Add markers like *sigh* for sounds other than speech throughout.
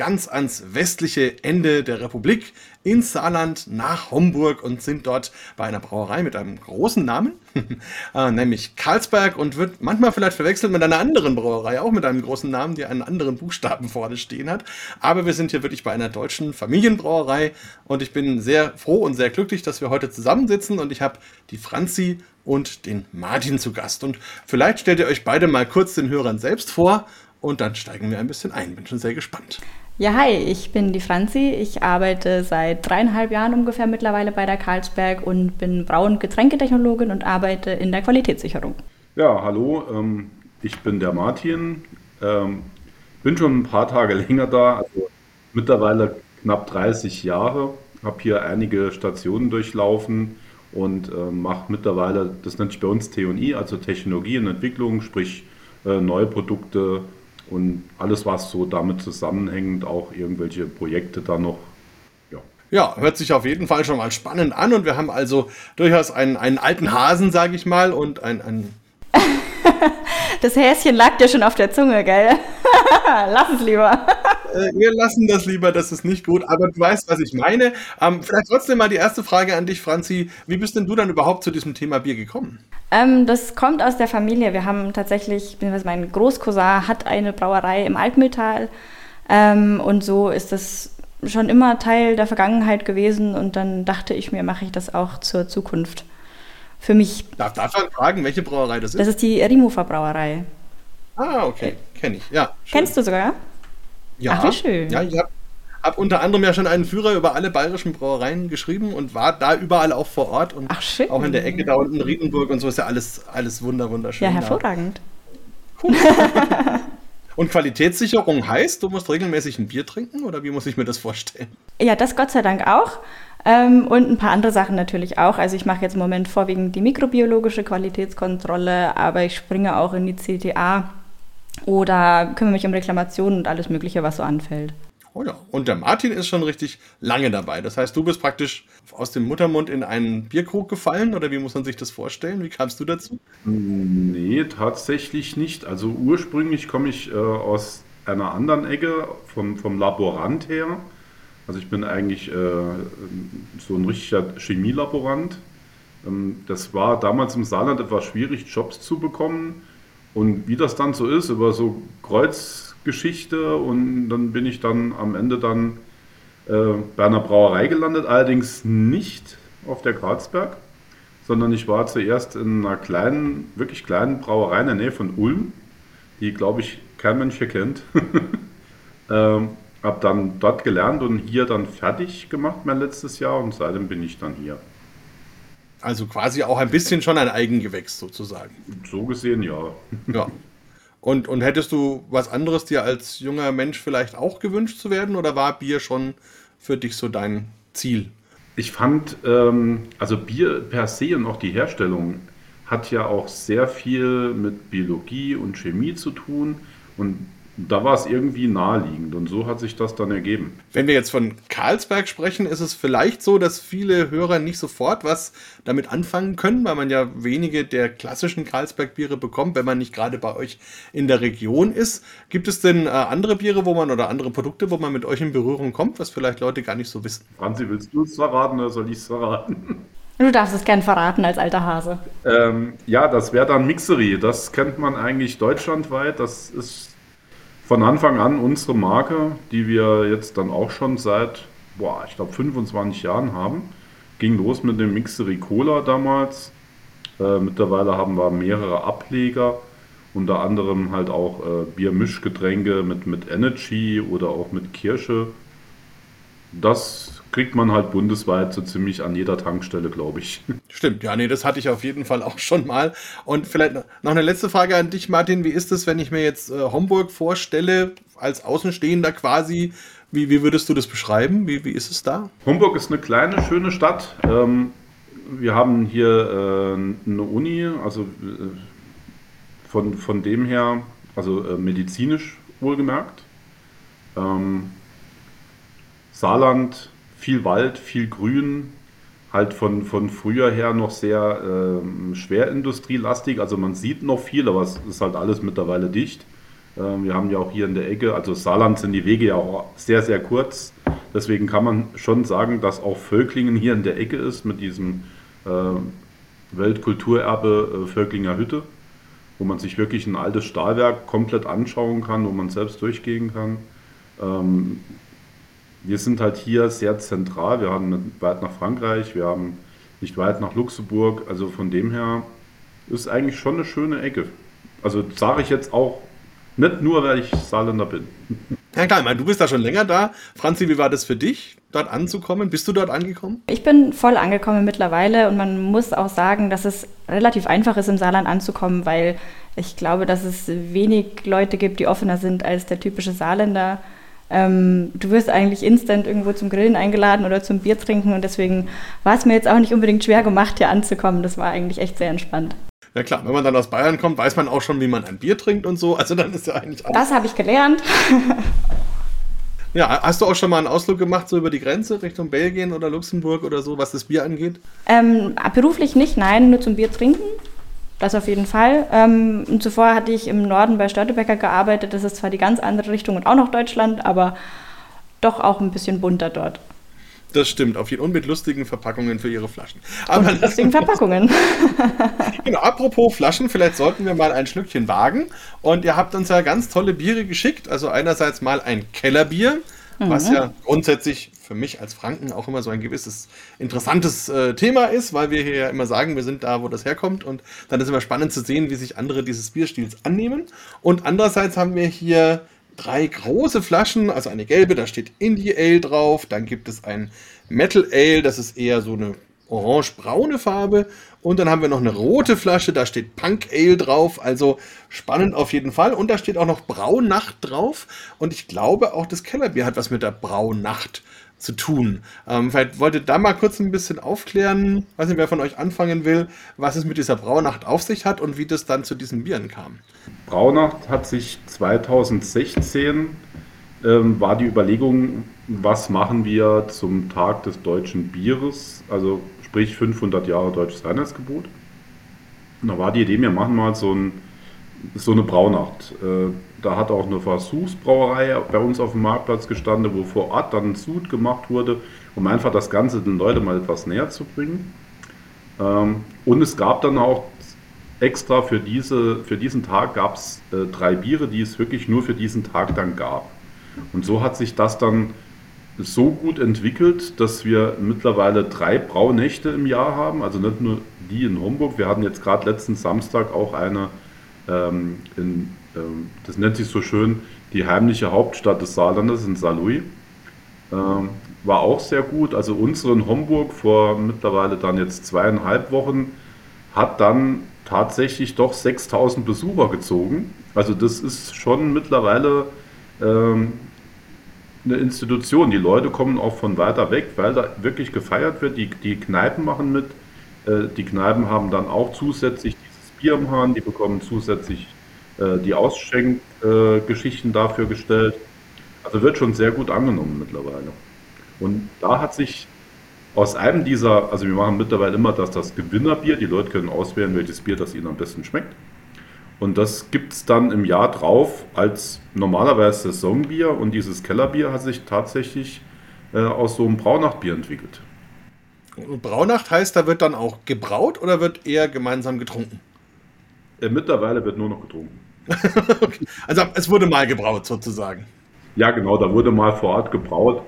ganz ans westliche Ende der Republik ins Saarland nach Homburg und sind dort bei einer Brauerei mit einem großen Namen, *laughs* äh, nämlich Karlsberg und wird manchmal vielleicht verwechselt mit einer anderen Brauerei, auch mit einem großen Namen, die einen anderen Buchstaben vorne stehen hat. Aber wir sind hier wirklich bei einer deutschen Familienbrauerei und ich bin sehr froh und sehr glücklich, dass wir heute zusammensitzen und ich habe die Franzi und den Martin zu Gast. Und vielleicht stellt ihr euch beide mal kurz den Hörern selbst vor und dann steigen wir ein bisschen ein. Bin schon sehr gespannt. Ja, hi, ich bin die Franzi. Ich arbeite seit dreieinhalb Jahren ungefähr mittlerweile bei der Karlsberg und bin Brau- und Getränketechnologin und arbeite in der Qualitätssicherung. Ja, hallo, ähm, ich bin der Martin. Ähm, bin schon ein paar Tage *laughs* länger da, also mittlerweile knapp 30 Jahre. Habe hier einige Stationen durchlaufen und äh, mache mittlerweile, das nennt sich bei uns T&I, also Technologie und Entwicklung, sprich äh, neue Produkte und alles, was so damit zusammenhängt, auch irgendwelche Projekte da noch. Ja. ja, hört sich auf jeden Fall schon mal spannend an und wir haben also durchaus einen, einen alten Hasen, sage ich mal, und ein, ein *laughs* das Häschen lag dir schon auf der Zunge, gell? *laughs* Lass es lieber. Äh, wir lassen das lieber, das ist nicht gut, aber du weißt, was ich meine. Ähm, vielleicht trotzdem mal die erste Frage an dich, Franzi. Wie bist denn du dann überhaupt zu diesem Thema Bier gekommen? Ähm, das kommt aus der Familie. Wir haben tatsächlich, mein Großcousin hat eine Brauerei im Altmühltal ähm, und so ist das schon immer Teil der Vergangenheit gewesen und dann dachte ich mir, mache ich das auch zur Zukunft. Für mich. Darf, darf man fragen, welche Brauerei das ist? Das ist die Rimufer Brauerei. Ah, okay, kenne ich. Ja. Schön. Kennst du sogar? Ja. Ach, wie schön. Ja, ich habe hab unter anderem ja schon einen Führer über alle bayerischen Brauereien geschrieben und war da überall auch vor Ort und Ach, schön. auch in der Ecke da unten Riedenburg und so ist ja alles, alles wunder, wunderschön. Ja, hervorragend. Cool. *laughs* und Qualitätssicherung heißt, du musst regelmäßig ein Bier trinken oder wie muss ich mir das vorstellen? Ja, das Gott sei Dank auch. Ähm, und ein paar andere Sachen natürlich auch. Also ich mache jetzt im Moment vorwiegend die mikrobiologische Qualitätskontrolle, aber ich springe auch in die CTA oder kümmere mich um Reklamationen und alles Mögliche, was so anfällt. Oh ja, und der Martin ist schon richtig lange dabei. Das heißt, du bist praktisch aus dem Muttermund in einen Bierkrug gefallen oder wie muss man sich das vorstellen? Wie kamst du dazu? Nee, tatsächlich nicht. Also ursprünglich komme ich äh, aus einer anderen Ecke, vom, vom Laborant her. Also ich bin eigentlich äh, so ein richtiger Chemielaborant. Ähm, das war damals im Saarland etwas schwierig, Jobs zu bekommen. Und wie das dann so ist, über so Kreuzgeschichte und dann bin ich dann am Ende dann äh, bei einer Brauerei gelandet, allerdings nicht auf der Grazberg, sondern ich war zuerst in einer kleinen, wirklich kleinen Brauerei in der Nähe von Ulm, die glaube ich kein Mensch hier kennt. *laughs* ähm, habe dann dort gelernt und hier dann fertig gemacht mein letztes Jahr und seitdem bin ich dann hier. Also quasi auch ein bisschen schon ein Eigengewächs sozusagen. So gesehen, ja. Ja. Und, und hättest du was anderes dir als junger Mensch vielleicht auch gewünscht zu werden oder war Bier schon für dich so dein Ziel? Ich fand, ähm, also Bier per se und auch die Herstellung hat ja auch sehr viel mit Biologie und Chemie zu tun. Und da war es irgendwie naheliegend und so hat sich das dann ergeben. Wenn wir jetzt von Karlsberg sprechen, ist es vielleicht so, dass viele Hörer nicht sofort was damit anfangen können, weil man ja wenige der klassischen Karlsberg-Biere bekommt, wenn man nicht gerade bei euch in der Region ist. Gibt es denn äh, andere Biere, wo man oder andere Produkte, wo man mit euch in Berührung kommt, was vielleicht Leute gar nicht so wissen? Franzi, willst du es verraten oder soll ich es verraten? Du darfst es gern verraten als alter Hase. Ähm, ja, das wäre dann Mixery. Das kennt man eigentlich deutschlandweit. Das ist von Anfang an unsere Marke, die wir jetzt dann auch schon seit, boah, ich glaube 25 Jahren haben. Ging los mit dem Mixery Cola damals. Äh, mittlerweile haben wir mehrere Ableger, unter anderem halt auch äh, Biermischgetränke mit, mit Energy oder auch mit Kirsche. Das kriegt man halt bundesweit so ziemlich an jeder Tankstelle, glaube ich. *laughs* Stimmt, ja, nee, das hatte ich auf jeden Fall auch schon mal. Und vielleicht noch eine letzte Frage an dich, Martin. Wie ist es, wenn ich mir jetzt äh, Homburg vorstelle, als Außenstehender quasi? Wie, wie würdest du das beschreiben? Wie, wie ist es da? Homburg ist eine kleine, schöne Stadt. Ähm, wir haben hier äh, eine Uni, also äh, von, von dem her, also äh, medizinisch wohlgemerkt. Ähm, Saarland viel Wald, viel Grün, halt von, von früher her noch sehr ähm, schwerindustrielastig. Also man sieht noch viel, aber es ist halt alles mittlerweile dicht. Ähm, wir haben ja auch hier in der Ecke, also Saarland sind die Wege ja auch sehr, sehr kurz. Deswegen kann man schon sagen, dass auch Völklingen hier in der Ecke ist mit diesem äh, Weltkulturerbe äh, Völklinger Hütte, wo man sich wirklich ein altes Stahlwerk komplett anschauen kann, wo man selbst durchgehen kann. Ähm, wir sind halt hier sehr zentral. Wir haben nicht weit nach Frankreich, wir haben nicht weit nach Luxemburg. Also von dem her ist eigentlich schon eine schöne Ecke. Also sage ich jetzt auch nicht nur, weil ich Saarländer bin. Ja klar, ich meine, du bist da schon länger da. Franzi, wie war das für dich, dort anzukommen? Bist du dort angekommen? Ich bin voll angekommen mittlerweile und man muss auch sagen, dass es relativ einfach ist, im Saarland anzukommen, weil ich glaube, dass es wenig Leute gibt, die offener sind als der typische Saarländer. Ähm, du wirst eigentlich instant irgendwo zum Grillen eingeladen oder zum Bier trinken und deswegen war es mir jetzt auch nicht unbedingt schwer gemacht, hier anzukommen. Das war eigentlich echt sehr entspannt. Ja klar, wenn man dann aus Bayern kommt, weiß man auch schon, wie man ein Bier trinkt und so. Also dann ist ja eigentlich auch. Das habe ich gelernt. *laughs* ja, hast du auch schon mal einen Ausflug gemacht, so über die Grenze Richtung Belgien oder Luxemburg oder so, was das Bier angeht? Ähm, beruflich nicht, nein, nur zum Bier trinken. Das auf jeden Fall. Ähm, und zuvor hatte ich im Norden bei Störtebecker gearbeitet. Das ist zwar die ganz andere Richtung und auch noch Deutschland, aber doch auch ein bisschen bunter dort. Das stimmt, auf jeden Fall. Und mit lustigen Verpackungen für ihre Flaschen. Aber und lustigen Verpackungen. *laughs* genau, apropos Flaschen, vielleicht sollten wir mal ein Schlückchen wagen. Und ihr habt uns ja ganz tolle Biere geschickt. Also einerseits mal ein Kellerbier, mhm. was ja grundsätzlich für mich als Franken auch immer so ein gewisses interessantes äh, Thema ist, weil wir hier ja immer sagen, wir sind da, wo das herkommt. Und dann ist immer spannend zu sehen, wie sich andere dieses Bierstils annehmen. Und andererseits haben wir hier drei große Flaschen, also eine gelbe, da steht Indie Ale drauf. Dann gibt es ein Metal Ale, das ist eher so eine orange-braune Farbe. Und dann haben wir noch eine rote Flasche, da steht Punk Ale drauf. Also spannend auf jeden Fall. Und da steht auch noch Braunacht drauf. Und ich glaube, auch das Kellerbier hat was mit der Braunacht zu tun. Ähm, vielleicht wolltet da mal kurz ein bisschen aufklären, weiß nicht, wer von euch anfangen will, was es mit dieser Braunacht auf sich hat und wie das dann zu diesen Bieren kam. Braunacht hat sich 2016 ähm, war die Überlegung, was machen wir zum Tag des deutschen Bieres, also sprich 500 Jahre deutsches Reinheitsgebot. Und da war die Idee, wir machen mal so, ein, so eine Braunacht. Äh, da hat auch eine Versuchsbrauerei bei uns auf dem Marktplatz gestanden, wo vor Ort dann ein Sud gemacht wurde, um einfach das Ganze den Leuten mal etwas näher zu bringen. Ähm, und es gab dann auch extra für, diese, für diesen Tag gab es äh, drei Biere, die es wirklich nur für diesen Tag dann gab. Und so hat sich das dann so gut entwickelt, dass wir mittlerweile drei Braunächte im Jahr haben. Also nicht nur die in Homburg. Wir hatten jetzt gerade letzten Samstag auch eine ähm, in das nennt sich so schön, die heimliche Hauptstadt des Saarlandes in Saarlouis. Ähm, war auch sehr gut. Also unsere in Homburg vor mittlerweile dann jetzt zweieinhalb Wochen hat dann tatsächlich doch 6000 Besucher gezogen. Also das ist schon mittlerweile ähm, eine Institution. Die Leute kommen auch von weiter weg, weil da wirklich gefeiert wird. Die, die Kneipen machen mit. Äh, die Kneipen haben dann auch zusätzlich dieses Bier im Hahn, die bekommen zusätzlich die Ausschenkgeschichten dafür gestellt. Also wird schon sehr gut angenommen mittlerweile. Und da hat sich aus einem dieser, also wir machen mittlerweile immer das, das Gewinnerbier, die Leute können auswählen, welches Bier das ihnen am besten schmeckt. Und das gibt es dann im Jahr drauf als normalerweise Saisonbier und dieses Kellerbier hat sich tatsächlich äh, aus so einem Braunachtbier entwickelt. Und Braunacht heißt, da wird dann auch gebraut oder wird eher gemeinsam getrunken? Äh, mittlerweile wird nur noch getrunken. *laughs* Also es wurde mal gebraut sozusagen. Ja, genau, da wurde mal vor Ort gebraut.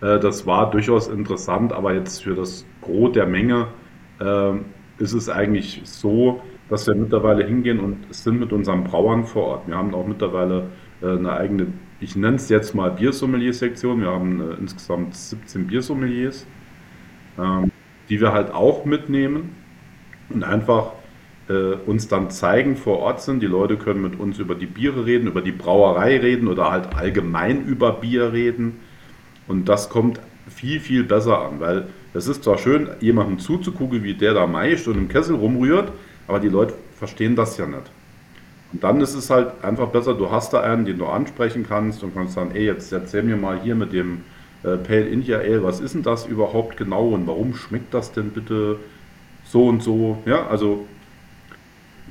Äh, das war durchaus interessant, aber jetzt für das Gros der Menge äh, ist es eigentlich so, dass wir mittlerweile hingehen und sind mit unseren Brauern vor Ort. Wir haben auch mittlerweile äh, eine eigene, ich nenne es jetzt mal Biersommelier-Sektion. Wir haben insgesamt 17 Biersommeliers, ähm, die wir halt auch mitnehmen und einfach uns dann zeigen, vor Ort sind. Die Leute können mit uns über die Biere reden, über die Brauerei reden oder halt allgemein über Bier reden. Und das kommt viel, viel besser an, weil es ist zwar schön, jemandem zuzugucken, wie der da meischt und im Kessel rumrührt, aber die Leute verstehen das ja nicht. Und dann ist es halt einfach besser, du hast da einen, den du ansprechen kannst und kannst sagen, ey, jetzt erzähl mir mal hier mit dem äh, Pale India Ale, was ist denn das überhaupt genau und warum schmeckt das denn bitte so und so? Ja, also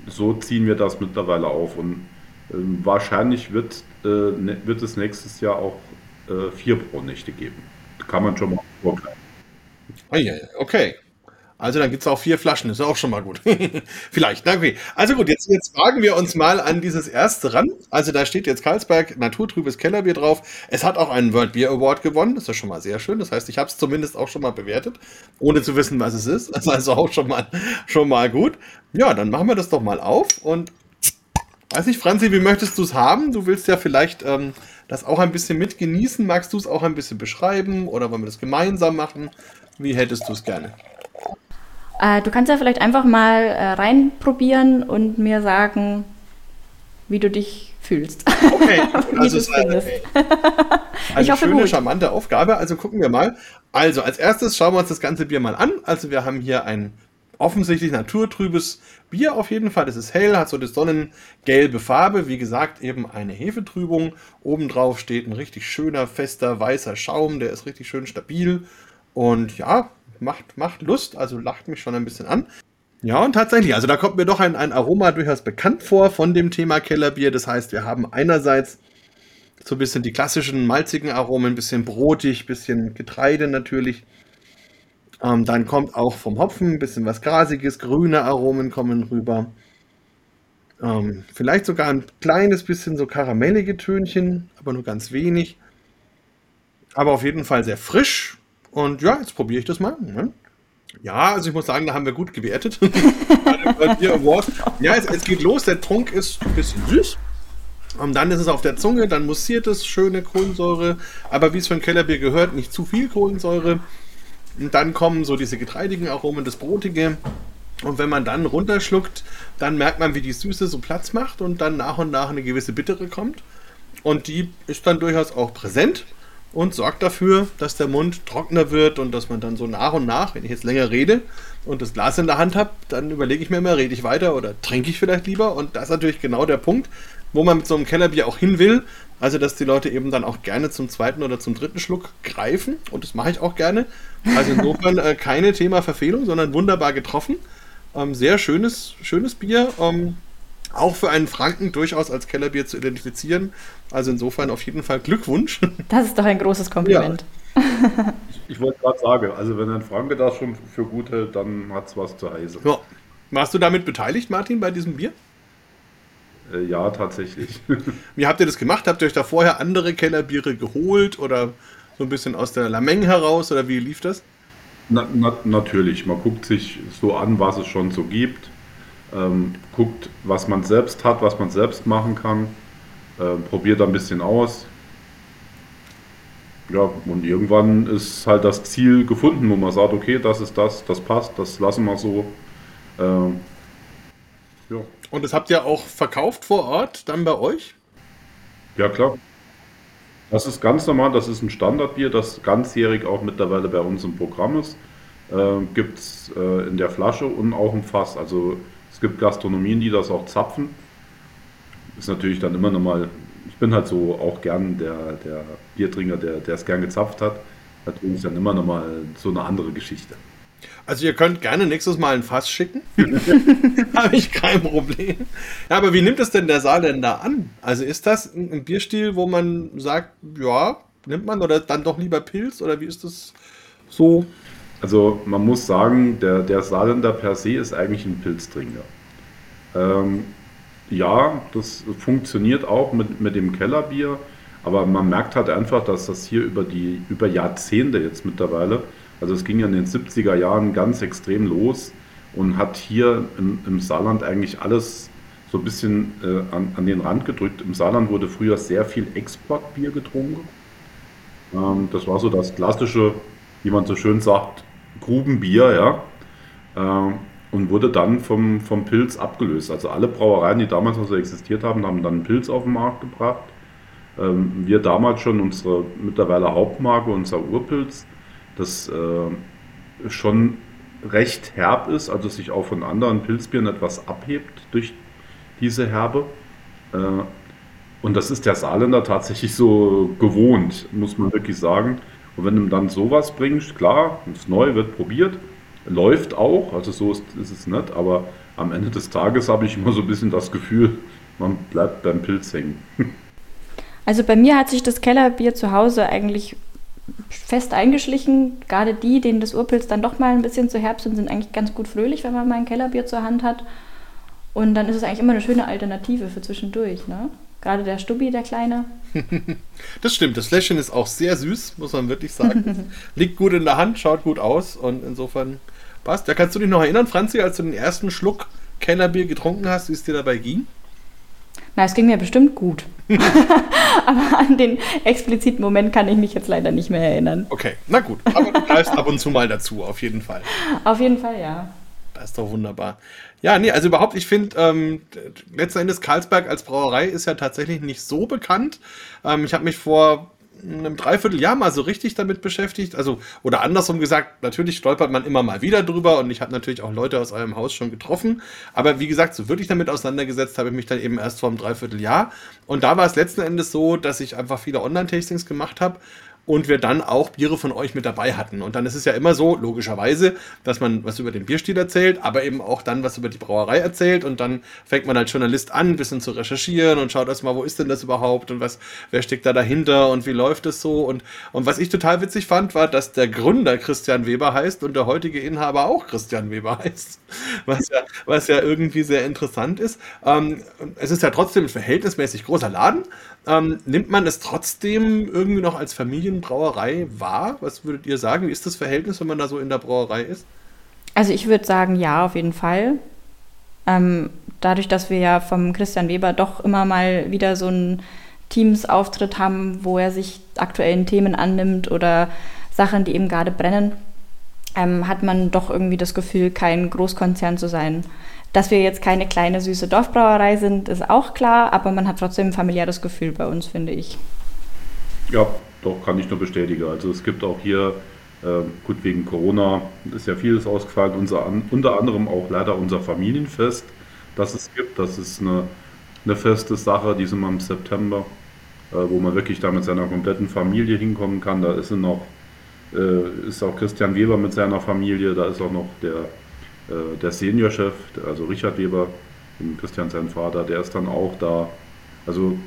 so ziehen wir das mittlerweile auf und äh, wahrscheinlich wird, äh, ne, wird es nächstes Jahr auch äh, vier Braunächte geben. Kann man schon mal vorgreifen. Okay. Also dann gibt es auch vier Flaschen, ist auch schon mal gut. *laughs* Vielleicht, okay. Also gut, jetzt, jetzt fragen wir uns mal an dieses erste ran. Also da steht jetzt Karlsberg Naturtrübes Kellerbier drauf. Es hat auch einen World Beer Award gewonnen, das ist schon mal sehr schön. Das heißt, ich habe es zumindest auch schon mal bewertet, ohne zu wissen, was es ist. Das ist also auch schon mal, schon mal gut. Ja, dann machen wir das doch mal auf und weiß nicht, Franzi, wie möchtest du es haben? Du willst ja vielleicht ähm, das auch ein bisschen mit genießen. Magst du es auch ein bisschen beschreiben oder wollen wir das gemeinsam machen? Wie hättest du es gerne? Äh, du kannst ja vielleicht einfach mal äh, reinprobieren und mir sagen, wie du dich fühlst. Okay, *laughs* also es ist *laughs* eine, eine hoffe, schöne, gut. charmante Aufgabe. Also gucken wir mal. Also als erstes schauen wir uns das ganze Bier mal an. Also wir haben hier ein offensichtlich naturtrübes Bier auf jeden Fall. Es ist hell, hat so eine sonnengelbe Farbe. Wie gesagt, eben eine Hefetrübung. Obendrauf steht ein richtig schöner, fester, weißer Schaum. Der ist richtig schön stabil. Und ja, macht, macht Lust, also lacht mich schon ein bisschen an. Ja, und tatsächlich, also da kommt mir doch ein, ein Aroma durchaus bekannt vor von dem Thema Kellerbier. Das heißt, wir haben einerseits so ein bisschen die klassischen malzigen Aromen, ein bisschen brotig, ein bisschen Getreide natürlich. Ähm, dann kommt auch vom Hopfen ein bisschen was Grasiges, grüne Aromen kommen rüber. Ähm, vielleicht sogar ein kleines bisschen so karamellige Tönchen, aber nur ganz wenig. Aber auf jeden Fall sehr frisch, und ja, jetzt probiere ich das mal. Ja, also ich muss sagen, da haben wir gut gewertet. *laughs* ja, es, es, geht los. Der Trunk ist ein bisschen süß. Und dann ist es auf der Zunge, dann mussiert es, schöne Kohlensäure. Aber wie es für ein Kellerbier gehört, nicht zu viel Kohlensäure. Und dann kommen so diese getreidigen Aromen, das Brotige. Und wenn man dann runterschluckt, dann merkt man, wie die Süße so Platz macht und dann nach und nach eine gewisse Bittere kommt. Und die ist dann durchaus auch präsent und sorgt dafür, dass der Mund trockener wird und dass man dann so nach und nach, wenn ich jetzt länger rede und das Glas in der Hand habe, dann überlege ich mir immer, rede ich weiter oder trinke ich vielleicht lieber. Und das ist natürlich genau der Punkt, wo man mit so einem Kellerbier auch hin will. Also, dass die Leute eben dann auch gerne zum zweiten oder zum dritten Schluck greifen. Und das mache ich auch gerne. Also insofern äh, keine Thema Verfehlung, sondern wunderbar getroffen. Ähm, sehr schönes, schönes Bier. Ähm, auch für einen Franken durchaus als Kellerbier zu identifizieren. Also insofern auf jeden Fall Glückwunsch. Das ist doch ein großes Kompliment. Ja. ich, ich wollte gerade sagen, also wenn ein Franke das schon für gut hält, dann hat es was zu heißen. Ja. Warst du damit beteiligt, Martin, bei diesem Bier? Äh, ja, tatsächlich. *laughs* Wie habt ihr das gemacht? Habt ihr euch da vorher andere Kellerbiere geholt oder so ein bisschen aus der Lameng heraus oder wie lief das? Na, na, natürlich, man guckt sich so an, was es schon so gibt ähm, guckt, was man selbst hat, was man selbst machen kann, äh, probiert ein bisschen aus. Ja, und irgendwann ist halt das Ziel gefunden, wo man sagt, okay, das ist das, das passt, das lassen wir so. Ähm, ja. Und das habt ihr auch verkauft vor Ort, dann bei euch? Ja, klar. Das ist ganz normal, das ist ein Standardbier, das ganzjährig auch mittlerweile bei uns im Programm ist. Äh, Gibt es äh, in der Flasche und auch im Fass. Also gibt Gastronomien, die das auch zapfen. Ist natürlich dann immer nochmal, ich bin halt so auch gern der, der Biertrinker, der, der es gern gezapft hat. Natürlich ist dann immer nochmal so eine andere Geschichte. Also ihr könnt gerne nächstes Mal ein Fass schicken. *laughs* *laughs* Habe ich kein Problem. Ja, aber wie nimmt es denn der Saarländer an? Also ist das ein Bierstil, wo man sagt, ja, nimmt man oder dann doch lieber Pilz oder wie ist das so? Also man muss sagen, der, der Saarländer per se ist eigentlich ein Pilztrinker. Ähm, ja, das funktioniert auch mit, mit dem Kellerbier, aber man merkt halt einfach, dass das hier über die über Jahrzehnte jetzt mittlerweile, also es ging ja in den 70er Jahren ganz extrem los und hat hier im, im Saarland eigentlich alles so ein bisschen äh, an, an den Rand gedrückt. Im Saarland wurde früher sehr viel Exportbier getrunken. Ähm, das war so das klassische, wie man so schön sagt, Grubenbier, ja. Ähm, und wurde dann vom, vom Pilz abgelöst. Also alle Brauereien, die damals noch so existiert haben, haben dann Pilz auf den Markt gebracht. Ähm, wir damals schon unsere mittlerweile Hauptmarke, unser Urpilz, das äh, schon recht herb ist, also sich auch von anderen Pilzbieren etwas abhebt durch diese Herbe. Äh, Und das ist der Saarländer tatsächlich so gewohnt, muss man wirklich sagen. Und wenn du dann sowas bringst, klar, ist neu, wird probiert, läuft auch, also so ist, ist es nicht, aber am Ende des Tages habe ich immer so ein bisschen das Gefühl, man bleibt beim Pilz hängen. *laughs* Also bei mir hat sich das Kellerbier zu Hause eigentlich fest eingeschlichen. Gerade die, denen das Urpilz dann doch mal ein bisschen zu herbst sind, sind eigentlich ganz gut fröhlich, wenn man mal ein Kellerbier zur Hand hat. Und dann ist es eigentlich immer eine schöne Alternative für zwischendurch. Ne? Gerade der Stubbi, der Kleine. *laughs* das stimmt, das Fläschchen ist auch sehr süß, muss man wirklich sagen. *laughs* Liegt gut in der Hand, schaut gut aus und insofern passt. Ja, kannst du dich noch erinnern, Franzi, als du den ersten Schluck Kellerbier getrunken hast, wie es dir dabei ging? Na, es ging mir bestimmt gut. *laughs* aber an den expliziten Moment kann ich mich jetzt leider nicht mehr erinnern. Okay, na gut. Aber du bleibst ab und zu mal dazu, auf jeden Fall. Auf jeden Fall, ja. Das ist doch wunderbar. Ja, nee, also überhaupt, ich finde, ähm, letzten Endes Karlsberg als Brauerei ist ja tatsächlich nicht so bekannt. Ähm, ich habe mich vor einem Dreivierteljahr mal so richtig damit beschäftigt. Also, oder andersrum gesagt, natürlich stolpert man immer mal wieder drüber und ich habe natürlich auch Leute aus eurem Haus schon getroffen. Aber wie gesagt, so wirklich damit auseinandergesetzt habe ich mich dann eben erst vor einem Dreivierteljahr. Und da war es letzten Endes so, dass ich einfach viele Online-Tastings gemacht habe und wir dann auch Biere von euch mit dabei hatten. Und dann ist es ja immer so, logischerweise, dass man was über den Bierstil erzählt, aber eben auch dann was über die Brauerei erzählt und dann fängt man als Journalist an, ein bisschen zu recherchieren und schaut erstmal, wo ist denn das überhaupt und was, wer steckt da dahinter und wie läuft es so und, und was ich total witzig fand, war, dass der Gründer Christian Weber heißt und der heutige Inhaber auch Christian Weber heißt, *laughs* was ja, was ja irgendwie sehr interessant ist. Ähm, es ist ja trotzdem ein verhältnismäßig großer Laden, ähm, nimmt man es trotzdem irgendwie noch als Familienbrauerei wahr? Was würdet ihr sagen? Wie ist das Verhältnis, wenn man da so in der Brauerei ist? Also ich würde sagen, ja, auf jeden Fall. Ähm, dadurch, dass wir ja vom Christian Weber doch immer mal wieder so einen Teams-Auftritt haben, wo er sich aktuellen Themen annimmt oder Sachen, die eben gerade brennen, ähm, hat man doch irgendwie das Gefühl, kein Großkonzern zu sein. Dass wir jetzt keine kleine süße Dorfbrauerei sind, ist auch klar, aber man hat trotzdem ein familiäres Gefühl bei uns, finde ich. Ja, doch, kann ich nur bestätigen. Also es gibt auch hier, äh, gut wegen Corona ist ja vieles ausgefallen, unser, unter anderem auch leider unser Familienfest, das es gibt. Das ist eine, eine feste Sache, die sind wir im September, äh, wo man wirklich da mit seiner kompletten Familie hinkommen kann. Da ist noch, äh, ist auch Christian Weber mit seiner Familie, da ist auch noch der äh, der Seniorchef, also Richard Weber, Christian sein Vater, der ist dann auch da. Also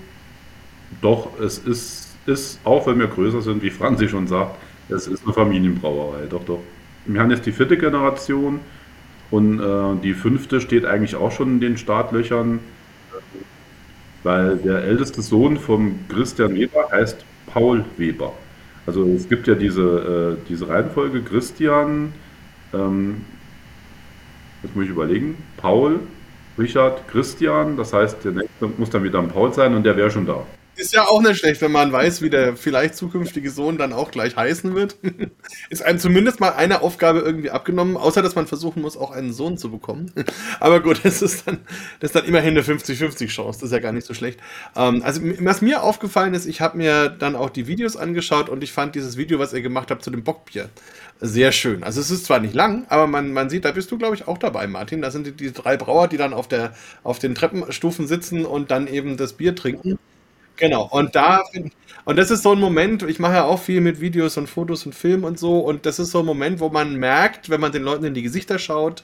doch, es ist, ist, auch wenn wir größer sind, wie Franzi schon sagt, es ist eine Familienbrauerei, doch, doch. Wir haben jetzt die vierte Generation und äh, die fünfte steht eigentlich auch schon in den Startlöchern, weil der älteste Sohn von Christian Weber heißt Paul Weber. Also es gibt ja diese, äh, diese Reihenfolge Christian, ähm, Jetzt muss ich überlegen. Paul, Richard, Christian. Das heißt, der nächste muss dann wieder ein Paul sein und der wäre schon da. Ist ja auch nicht schlecht, wenn man weiß, wie der vielleicht zukünftige Sohn dann auch gleich heißen wird. *laughs* ist einem zumindest mal eine Aufgabe irgendwie abgenommen, außer dass man versuchen muss, auch einen Sohn zu bekommen. *laughs* Aber gut, das ist dann, das ist dann immerhin eine 50-50 Chance. Das ist ja gar nicht so schlecht. Ähm, also, was mir aufgefallen ist, ich habe mir dann auch die Videos angeschaut und ich fand dieses Video, was ihr gemacht habt zu dem Bockbier, sehr schön. Also, es ist zwar nicht lang, aber man, man sieht, da bist du, glaube ich, auch dabei, Martin. Da sind die, die drei Brauer, die dann auf, der, auf den Treppenstufen sitzen und dann eben das Bier trinken. Genau, und da und das ist so ein Moment, ich mache ja auch viel mit Videos und Fotos und Film und so, und das ist so ein Moment, wo man merkt, wenn man den Leuten in die Gesichter schaut,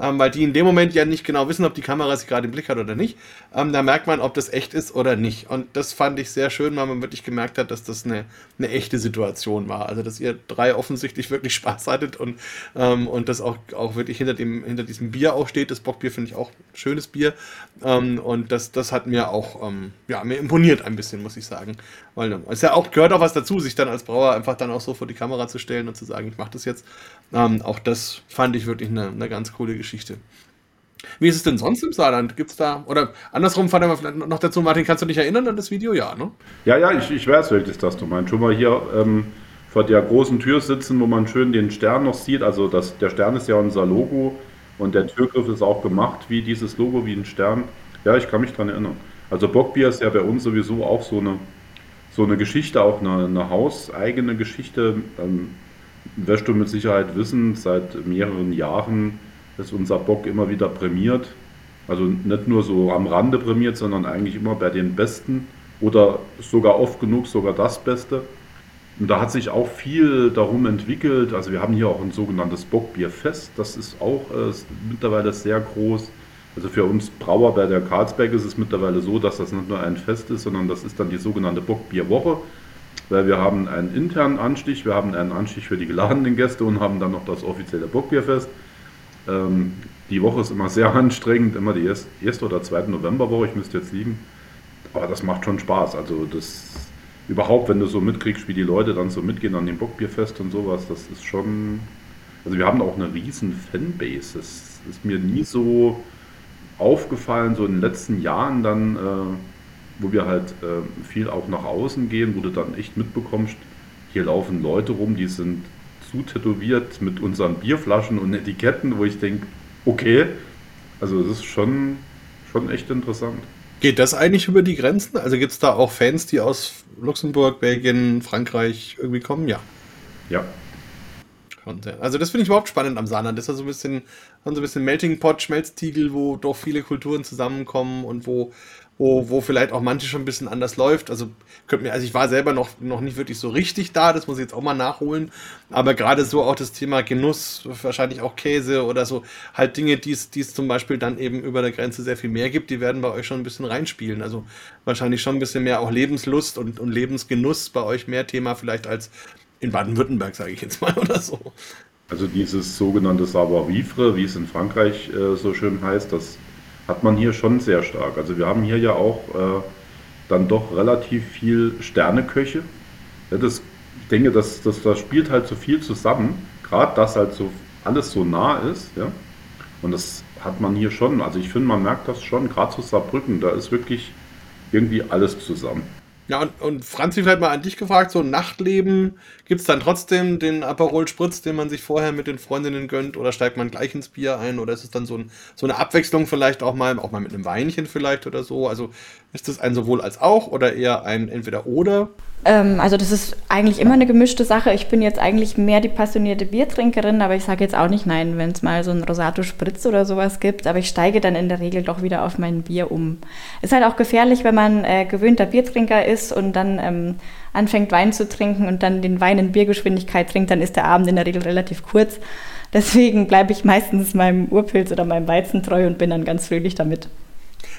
ähm, weil die in dem Moment ja nicht genau wissen, ob die Kamera sie gerade im Blick hat oder nicht. Ähm, da merkt man, ob das echt ist oder nicht. Und das fand ich sehr schön, weil man wirklich gemerkt hat, dass das eine, eine echte Situation war. Also, dass ihr drei offensichtlich wirklich *laughs* Spaß hattet und, ähm, und das auch, auch wirklich hinter, dem, hinter diesem Bier auch steht. Das Bockbier finde ich auch ein schönes Bier. Ähm, und das, das hat mir auch, ähm, ja, mir imponiert ein bisschen, muss ich sagen. Weil es ja auch gehört auch was dazu, sich dann als Brauer einfach dann auch so vor die Kamera zu stellen und zu sagen, ich mache das jetzt. Ähm, auch das fand ich wirklich eine, eine ganz coole Geschichte. Wie ist es denn sonst im Saarland? Gibt es da, oder andersrum, fahren wir vielleicht noch dazu, Martin, kannst du dich erinnern an das Video? Ja, ne? Ja, ja, ich, ich weiß welches das du meinst. Schon mal hier ähm, vor der großen Tür sitzen, wo man schön den Stern noch sieht. Also das, der Stern ist ja unser Logo und der Türgriff ist auch gemacht wie dieses Logo, wie ein Stern. Ja, ich kann mich daran erinnern. Also Bockbier ist ja bei uns sowieso auch so eine, so eine Geschichte, auch eine, eine hauseigene Geschichte. Ähm, wirst du mit Sicherheit wissen, seit mehreren Jahren ist unser Bock immer wieder prämiert. Also nicht nur so am Rande prämiert, sondern eigentlich immer bei den besten oder sogar oft genug sogar das Beste. Und da hat sich auch viel darum entwickelt. Also wir haben hier auch ein sogenanntes Bockbierfest. Das ist auch äh, mittlerweile sehr groß. Also für uns Brauer bei der Karlsberg ist es mittlerweile so, dass das nicht nur ein Fest ist, sondern das ist dann die sogenannte Bockbierwoche. Weil wir haben einen internen Anstich, wir haben einen Anstich für die geladenen Gäste und haben dann noch das offizielle Bockbierfest. Ähm, die Woche ist immer sehr *laughs* anstrengend, immer die erste oder zweite Novemberwoche, ich müsste jetzt liegen. Aber das macht schon Spaß. Also das überhaupt, wenn du so mitkriegst, wie die Leute dann so mitgehen an dem Bockbierfest und sowas, das ist schon. Also wir haben auch eine riesen Fanbase. Das ist mir nie so aufgefallen, so in den letzten Jahren dann, äh, wo wir halt äh, viel auch nach außen gehen, wo du dann echt mitbekommst, hier laufen Leute rum, die sind zu tätowiert mit unseren Bierflaschen und Etiketten, wo ich denke, okay, also das ist schon, schon echt interessant. Geht das eigentlich über die Grenzen? Also gibt es da auch Fans, die aus Luxemburg, Belgien, Frankreich irgendwie kommen? Ja. Ja. Also das finde ich überhaupt spannend am Saarland. Das ist so ein bisschen, so ein bisschen Melting Pot, Schmelztiegel, wo doch viele Kulturen zusammenkommen und wo wo, wo vielleicht auch manche schon ein bisschen anders läuft. Also, könnte mir, also ich war selber noch, noch nicht wirklich so richtig da, das muss ich jetzt auch mal nachholen. Aber gerade so auch das Thema Genuss, wahrscheinlich auch Käse oder so, halt Dinge, die es zum Beispiel dann eben über der Grenze sehr viel mehr gibt, die werden bei euch schon ein bisschen reinspielen. Also wahrscheinlich schon ein bisschen mehr auch Lebenslust und, und Lebensgenuss bei euch mehr Thema vielleicht als in Baden-Württemberg, sage ich jetzt mal, *laughs* oder so. Also dieses sogenannte Savoir-vivre, wie es in Frankreich äh, so schön heißt, das hat man hier schon sehr stark. Also wir haben hier ja auch äh, dann doch relativ viel Sterneköche. Ja, das, ich denke, das, das, das spielt halt so viel zusammen, gerade dass halt so alles so nah ist. Ja? Und das hat man hier schon. Also ich finde, man merkt das schon, gerade zu Saarbrücken, da ist wirklich irgendwie alles zusammen. Ja, und, und Franzi, vielleicht mal an dich gefragt, so Nachtleben, gibt es dann trotzdem den Aperol Spritz, den man sich vorher mit den Freundinnen gönnt oder steigt man gleich ins Bier ein oder ist es dann so, ein, so eine Abwechslung vielleicht auch mal, auch mal mit einem Weinchen vielleicht oder so? Also ist das ein sowohl als auch oder eher ein entweder oder? Ähm, also das ist eigentlich immer eine gemischte Sache. Ich bin jetzt eigentlich mehr die passionierte Biertrinkerin, aber ich sage jetzt auch nicht nein, wenn es mal so ein Rosato Spritz oder sowas gibt. Aber ich steige dann in der Regel doch wieder auf mein Bier um. Ist halt auch gefährlich, wenn man äh, gewöhnter Biertrinker ist und dann ähm, anfängt Wein zu trinken und dann den Wein in Biergeschwindigkeit trinkt, dann ist der Abend in der Regel relativ kurz. Deswegen bleibe ich meistens meinem Urpilz oder meinem Weizen treu und bin dann ganz fröhlich damit.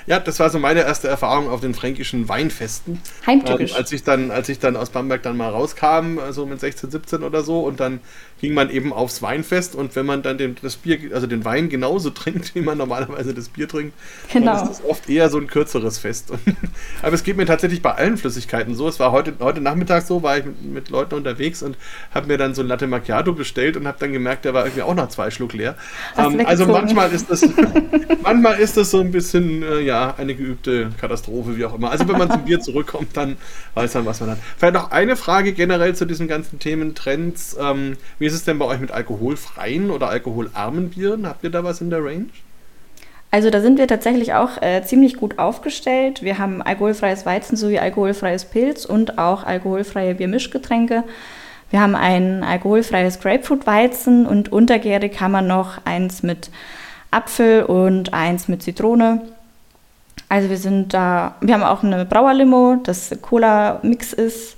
Ja, das war so meine erste Erfahrung auf den fränkischen Weinfesten. Heimtückisch. Ähm, als, ich dann, als ich dann aus Bamberg dann mal rauskam, so also mit 16, 17 oder so, und dann ging man eben aufs Weinfest und wenn man dann den, das Bier, also den Wein genauso *laughs* trinkt, wie man normalerweise das Bier trinkt, genau. dann ist das oft eher so ein kürzeres Fest. *laughs* aber es geht mir tatsächlich bei allen Flüssigkeiten so. Es war heute, heute Nachmittag so, war ich mit, mit Leuten unterwegs und habe mir dann so ein Latte Macchiato bestellt und habe dann gemerkt, der war irgendwie auch nach zwei Schluck leer. Ähm, also manchmal ist das, *laughs* manchmal ist das so ein bisschen, äh, ja, eine geübte Katastrophe, wie auch immer. Also wenn man zum Bier zurückkommt, dann weiß man, was man hat. Vielleicht noch eine Frage generell zu diesen ganzen Themen, Trends. Ähm, wie ist es denn bei euch mit alkoholfreien oder alkoholarmen Bieren? Habt ihr da was in der Range? Also da sind wir tatsächlich auch äh, ziemlich gut aufgestellt. Wir haben alkoholfreies Weizen sowie alkoholfreies Pilz und auch alkoholfreie Biermischgetränke. Wir haben ein alkoholfreies Grapefruit-Weizen und untergärig haben wir noch eins mit Apfel und eins mit Zitrone. Also wir sind da, wir haben auch eine Brauerlimo, das Cola-Mix ist.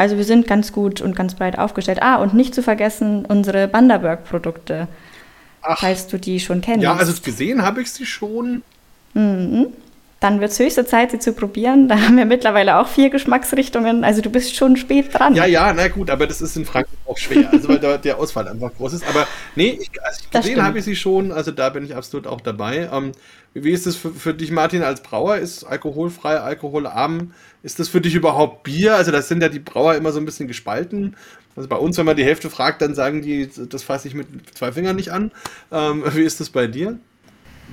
Also wir sind ganz gut und ganz breit aufgestellt. Ah, und nicht zu vergessen unsere Banderberg-Produkte, falls du die schon kennst. Ja, also gesehen habe ich sie schon. Mhm. Dann wird es höchste Zeit, sie zu probieren. Da haben wir mittlerweile auch vier Geschmacksrichtungen. Also du bist schon spät dran. Ja, ja, na gut, aber das ist in Frankreich auch schwer, also weil da der Ausfall einfach groß ist. Aber nee, ich, also gesehen habe ich sie schon, also da bin ich absolut auch dabei. Ähm, wie ist das für, für, dich, Martin, als Brauer? Ist alkoholfrei, alkoholarm? Ist das für dich überhaupt Bier? Also, das sind ja die Brauer immer so ein bisschen gespalten. Also bei uns, wenn man die Hälfte fragt, dann sagen die, das fasse ich mit zwei Fingern nicht an. Ähm, wie ist das bei dir?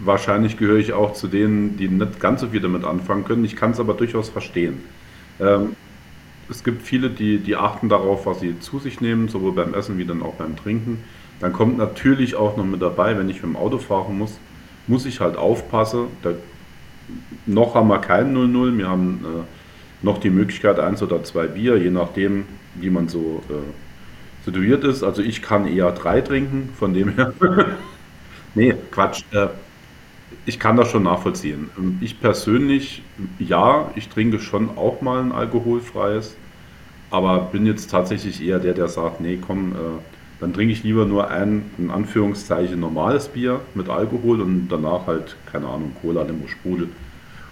Wahrscheinlich gehöre ich auch zu denen, die nicht ganz so viel damit anfangen können. Ich kann es aber durchaus verstehen. Ähm, es gibt viele, die, die achten darauf, was sie zu sich nehmen, sowohl beim Essen wie dann auch beim Trinken. Dann kommt natürlich auch noch mit dabei, wenn ich mit dem Auto fahren muss, muss ich halt aufpassen. Da, noch haben wir kein 0-0, wir haben äh, noch die Möglichkeit, eins oder zwei Bier, je nachdem, wie man so äh, situiert ist. Also ich kann eher drei trinken, von dem her. *laughs* nee, Quatsch. Äh, ich kann das schon nachvollziehen. Ich persönlich, ja, ich trinke schon auch mal ein alkoholfreies, aber bin jetzt tatsächlich eher der, der sagt, nee, komm, äh, dann trinke ich lieber nur ein, in Anführungszeichen, normales Bier mit Alkohol und danach halt, keine Ahnung, Cola, Limo, Sprudel.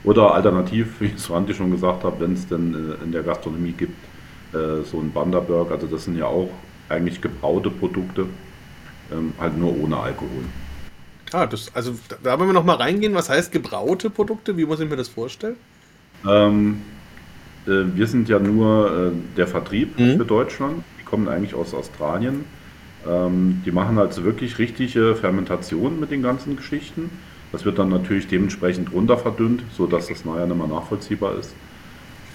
Oder alternativ, wie ich es Randy schon gesagt habe, wenn es denn äh, in der Gastronomie gibt, äh, so ein Banderberg, also das sind ja auch eigentlich gebraute Produkte, ähm, halt nur ohne Alkohol. Ah, das, also da wollen wir noch mal reingehen. Was heißt gebraute Produkte? Wie muss ich mir das vorstellen? Ähm, äh, wir sind ja nur äh, der Vertrieb mhm. für Deutschland. Die kommen eigentlich aus Australien. Ähm, die machen also wirklich richtige Fermentation mit den ganzen Geschichten. Das wird dann natürlich dementsprechend runter verdünnt, sodass das nachher nicht mehr nachvollziehbar ist.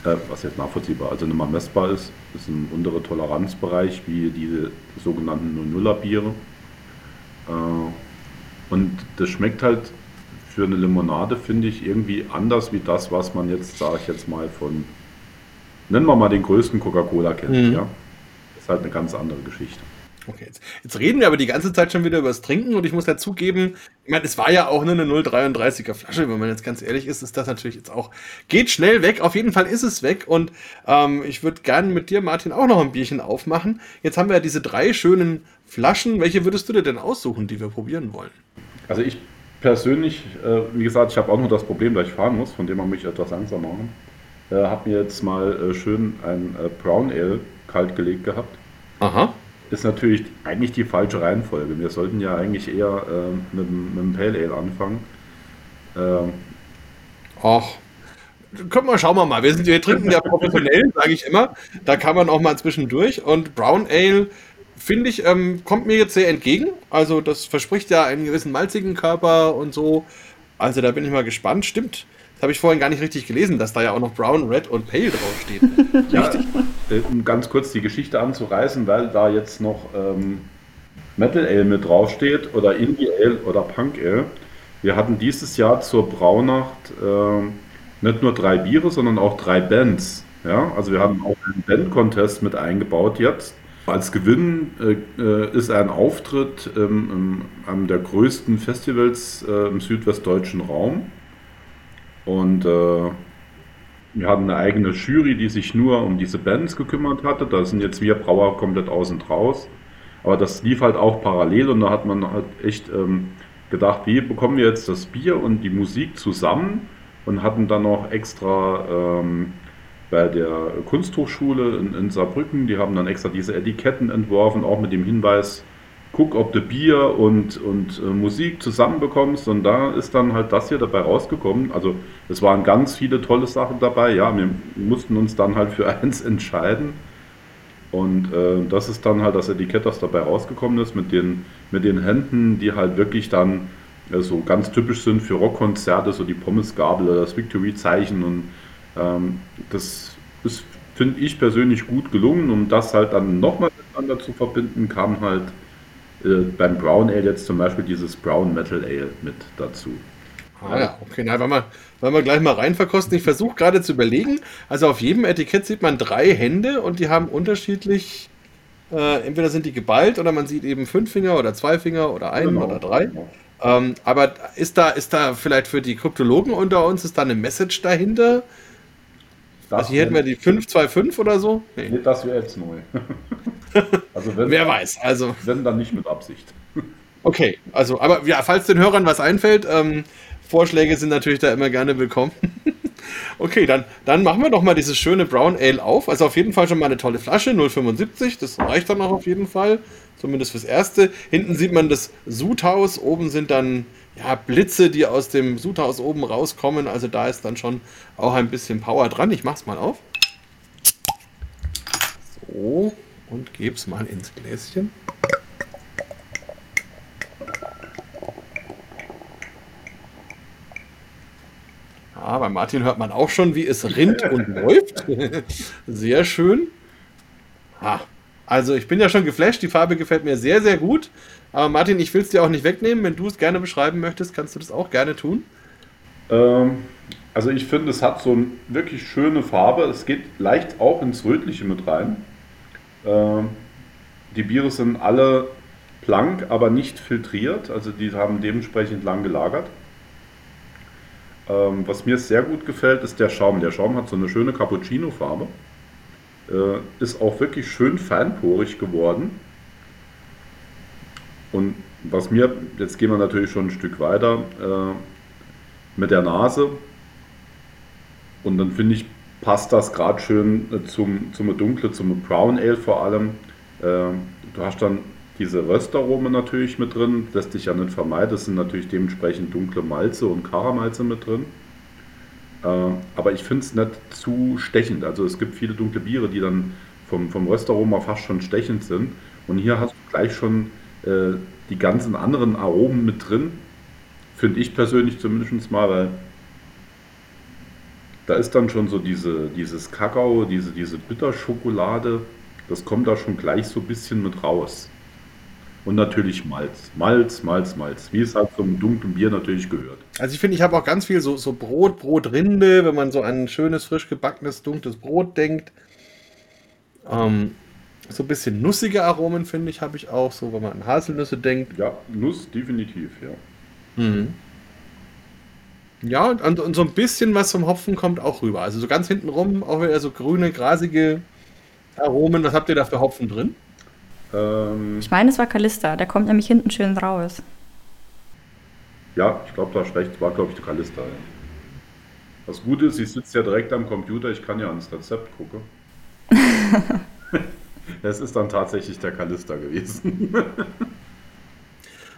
Äh, was jetzt nachvollziehbar, also nicht mehr messbar ist. Das ist ein unterer Toleranzbereich wie diese sogenannten 0 Biere. Äh, und das schmeckt halt für eine Limonade, finde ich, irgendwie anders wie das, was man jetzt, sage ich jetzt mal, von, nennen wir mal den größten Coca-Cola kennt. Mhm. Ja? Das ist halt eine ganz andere Geschichte. Okay, jetzt, jetzt, reden wir aber die ganze Zeit schon wieder über das Trinken und ich muss dazugeben, ich meine, es war ja auch nur eine 0,33er Flasche, wenn man jetzt ganz ehrlich ist, ist das natürlich jetzt auch, geht schnell weg, auf jeden Fall ist es weg und ähm, ich würde gerne mit dir, Martin, auch noch ein Bierchen aufmachen. Jetzt haben wir ja diese drei schönen Flaschen, welche würdest du dir denn aussuchen, die wir probieren wollen? Also ich persönlich, äh, wie gesagt, ich habe auch nur das Problem, dass ich fahren muss, von dem man mich etwas langsam machen. Äh, habe mir jetzt mal äh, schön ein äh, Brown Ale kalt gelegt gehabt. Aha ist natürlich eigentlich die falsche Reihenfolge. Wir sollten ja eigentlich eher äh, mit, mit dem Pale Ale anfangen. Ähm. Ach, können wir, schauen wir mal. Wir, sind, wir trinken ja professionell, *laughs* sage ich immer. Da kann man auch mal zwischendurch. Und Brown Ale, finde ich, ähm, kommt mir jetzt sehr entgegen. Also das verspricht ja einen gewissen malzigen Körper und so. Also da bin ich mal gespannt. Stimmt. Das habe ich vorhin gar nicht richtig gelesen, dass da ja auch noch Brown, Red und Pale draufsteht. *laughs* ja, äh, um ganz kurz die Geschichte anzureißen, weil da jetzt noch ähm, Metal Ale mit draufsteht oder Indie Ale oder Punk Ale. Wir hatten dieses Jahr zur Braunacht äh, nicht nur drei Biere, sondern auch drei Bands. Ja, also wir haben auch einen Band-Contest mit eingebaut jetzt. Als Gewinn äh, äh ist ein Auftritt ähm, einem der größten Festivals äh, im südwestdeutschen Raum. Und äh, wir hatten eine eigene Jury, die sich nur um diese Bands gekümmert hatte. Da sind jetzt wir Brauer komplett außen raus. Aber das lief halt auch parallel und da hat man halt echt ähm, gedacht, wie bekommen wir jetzt das Bier und die Musik zusammen und hatten dann noch extra ähm, bei der Kunsthochschule in, in Saarbrücken, die haben dann extra diese Etiketten entworfen, auch mit dem Hinweis, guck, ob du Bier und, und äh, Musik zusammenbekommst. Und da ist dann halt das hier dabei rausgekommen. Also es waren ganz viele tolle Sachen dabei. Ja, wir mussten uns dann halt für *laughs* eins entscheiden. Und äh, das ist dann halt das Etikett, das dabei rausgekommen ist, mit den, mit den Händen, die halt wirklich dann äh, so ganz typisch sind für Rockkonzerte, so die Pommesgabel oder das Victory-Zeichen. Und ähm, das ist, finde ich persönlich gut gelungen. Um das halt dann nochmal miteinander zu verbinden, kam halt äh, beim Brown Ale jetzt zum Beispiel dieses Brown Metal Ale mit dazu. Ah ja, okay, na, wollen wir, wollen wir gleich mal rein verkosten. Ich versuche gerade zu überlegen. Also auf jedem Etikett sieht man drei Hände und die haben unterschiedlich, äh, entweder sind die geballt oder man sieht eben fünf Finger oder zwei Finger oder einen genau. oder drei. Genau. Ähm, aber ist da, ist da vielleicht für die Kryptologen unter uns, ist da eine Message dahinter? Also hier hätten wir die 525 oder so? Nee. Das wäre jetzt neu. *laughs* also wenn, Wer weiß. Also. Wenn dann nicht mit Absicht. Okay, also, aber ja, falls den Hörern was einfällt, ähm, Vorschläge sind natürlich da immer gerne willkommen. *laughs* okay, dann, dann machen wir doch mal dieses schöne Brown Ale auf. Also auf jeden Fall schon mal eine tolle Flasche, 0,75, das reicht dann auch auf jeden Fall. Zumindest fürs Erste. Hinten sieht man das Sudhaus, oben sind dann ja, Blitze, die aus dem Sudhaus oben rauskommen. Also da ist dann schon auch ein bisschen Power dran. Ich mach's mal auf. So, und geb's mal ins Gläschen. Ah, bei Martin hört man auch schon, wie es rinnt und *laughs* läuft. Sehr schön. Ah, also ich bin ja schon geflasht, die Farbe gefällt mir sehr, sehr gut. Aber Martin, ich will es dir auch nicht wegnehmen. Wenn du es gerne beschreiben möchtest, kannst du das auch gerne tun. Ähm, also ich finde, es hat so eine wirklich schöne Farbe. Es geht leicht auch ins Rötliche mit rein. Ähm, die Biere sind alle blank, aber nicht filtriert. Also die haben dementsprechend lang gelagert. Ähm, was mir sehr gut gefällt, ist der Schaum. Der Schaum hat so eine schöne Cappuccino-Farbe. Äh, ist auch wirklich schön feinporig geworden. Und was mir, jetzt gehen wir natürlich schon ein Stück weiter äh, mit der Nase. Und dann finde ich, passt das gerade schön äh, zum, zum Dunkle, zum Brown Ale vor allem. Äh, du hast dann diese Röstaromen natürlich mit drin, lässt sich ja nicht vermeiden. Es sind natürlich dementsprechend dunkle Malze und Karamalze mit drin. Äh, aber ich finde es nicht zu stechend. Also es gibt viele dunkle Biere, die dann vom, vom Röstaroma fast schon stechend sind. Und hier hast du gleich schon äh, die ganzen anderen Aromen mit drin. Finde ich persönlich zumindest mal, weil da ist dann schon so diese, dieses Kakao, diese, diese Bitterschokolade, das kommt da schon gleich so ein bisschen mit raus. Und natürlich Malz. Malz, Malz, Malz. Wie es halt zum dunklen Bier natürlich gehört. Also ich finde, ich habe auch ganz viel so, so Brot, Brotrinde, wenn man so an ein schönes, frisch gebackenes, dunkles Brot denkt. Ähm, so ein bisschen nussige Aromen, finde ich, habe ich auch, so wenn man an Haselnüsse denkt. Ja, Nuss definitiv, ja. Mhm. Ja, und, und so ein bisschen was vom Hopfen kommt auch rüber. Also so ganz hinten rum auch wieder so grüne, grasige Aromen. Was habt ihr da für Hopfen drin? Ähm, ich meine, es war Kalista. Der kommt nämlich hinten schön raus. Ja, ich glaube, da hast recht. War, glaube ich, der Kalista. Ja. Das Gute ist, ich sitze ja direkt am Computer. Ich kann ja ans Rezept gucken. *laughs* es ist dann tatsächlich der Kalista gewesen. *laughs*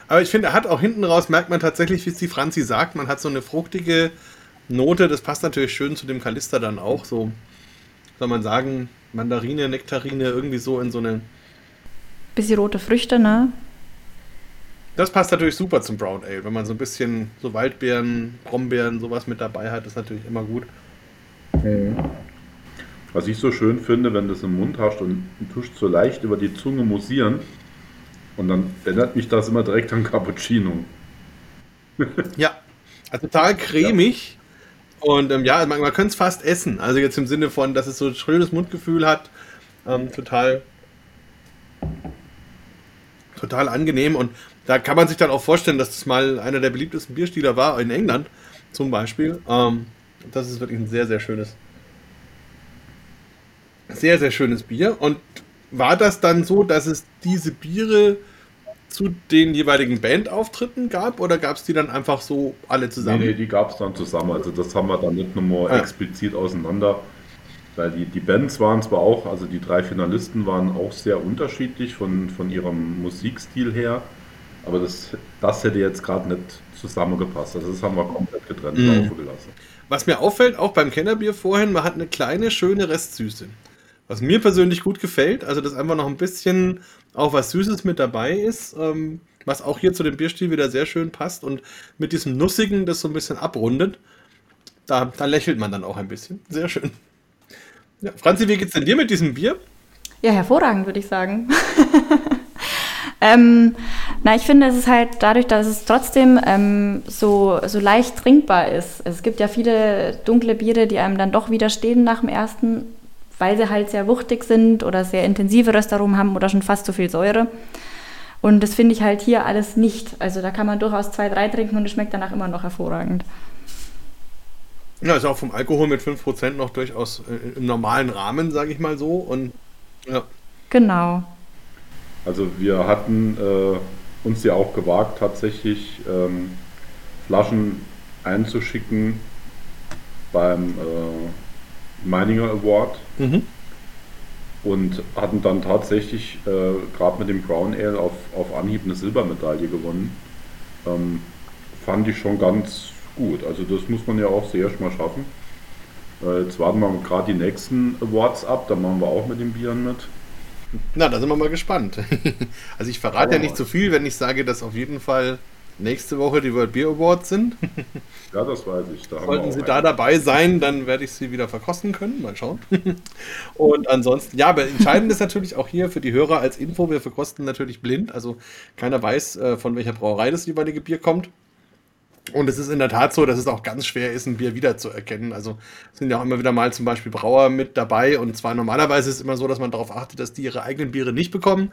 Aber ich finde, er hat auch hinten raus, merkt man tatsächlich, wie es die Franzi sagt, man hat so eine fruchtige Note, das passt natürlich schön zu dem Kalister dann auch, so, soll man sagen, Mandarine, Nektarine, irgendwie so in so eine... Bisschen rote Früchte, ne? Das passt natürlich super zum Brown Ale, wenn man so ein bisschen so Waldbeeren, Brombeeren, sowas mit dabei hat, ist natürlich immer gut. Mhm. Was ich so schön finde, wenn du es im Mund hast und du tust so leicht über die Zunge musieren, und dann erinnert mich das immer direkt an Cappuccino. *laughs* ja, also total cremig. Ja. Und ähm, ja, man, man könnte es fast essen. Also jetzt im Sinne von, dass es so ein schönes Mundgefühl hat. Ähm, total, total angenehm. Und da kann man sich dann auch vorstellen, dass das mal einer der beliebtesten Bierstiler war in England zum Beispiel. Ähm, das ist wirklich ein sehr, sehr schönes, sehr, sehr schönes Bier. Und war das dann so, dass es diese Biere zu den jeweiligen Bandauftritten gab oder gab es die dann einfach so alle zusammen? Nee, nee die gab es dann zusammen. Also das haben wir dann nicht nochmal ah. explizit auseinander. Weil die, die Bands waren zwar auch, also die drei Finalisten waren auch sehr unterschiedlich von, von ihrem Musikstil her, aber das, das hätte jetzt gerade nicht zusammengepasst. Also das haben wir komplett getrennt mhm. gelassen. Was mir auffällt, auch beim Kennerbier vorhin, man hat eine kleine, schöne Restsüße. Was mir persönlich gut gefällt, also dass einfach noch ein bisschen auch was Süßes mit dabei ist, ähm, was auch hier zu dem Bierstil wieder sehr schön passt und mit diesem Nussigen das so ein bisschen abrundet. Da, da lächelt man dann auch ein bisschen. Sehr schön. Ja, Franzi, wie geht's denn dir mit diesem Bier? Ja, hervorragend, würde ich sagen. *laughs* ähm, na, ich finde, es ist halt dadurch, dass es trotzdem ähm, so, so leicht trinkbar ist. Es gibt ja viele dunkle Biere, die einem dann doch widerstehen nach dem ersten weil sie halt sehr wuchtig sind oder sehr intensive Röstaromen haben oder schon fast zu viel Säure. Und das finde ich halt hier alles nicht. Also da kann man durchaus zwei, drei trinken und es schmeckt danach immer noch hervorragend. Ja, ist auch vom Alkohol mit 5% noch durchaus äh, im normalen Rahmen, sage ich mal so. Und ja. Genau. Also wir hatten äh, uns ja auch gewagt, tatsächlich ähm, Flaschen einzuschicken beim äh, Meininger Award mhm. und hatten dann tatsächlich äh, gerade mit dem Brown Ale auf, auf Anhieb eine Silbermedaille gewonnen. Ähm, fand ich schon ganz gut. Also das muss man ja auch sehr mal schaffen. Äh, jetzt warten wir gerade die nächsten Awards ab, da machen wir auch mit den Bieren mit. Na, da sind wir mal gespannt. *laughs* also ich verrate ja nicht zu so viel, wenn ich sage, dass auf jeden Fall nächste Woche die World Beer Awards sind. *laughs* ja, das weiß ich. Da Sollten Sie einen. da dabei sein, dann werde ich sie wieder verkosten können. Mal schauen. *laughs* Und ansonsten, ja, aber entscheidend ist natürlich auch hier für die Hörer als Info, wir verkosten natürlich blind. Also keiner weiß, äh, von welcher Brauerei das jeweilige Bier kommt. Und es ist in der Tat so, dass es auch ganz schwer ist, ein Bier wiederzuerkennen. Also sind ja auch immer wieder mal zum Beispiel Brauer mit dabei. Und zwar normalerweise ist es immer so, dass man darauf achtet, dass die ihre eigenen Biere nicht bekommen.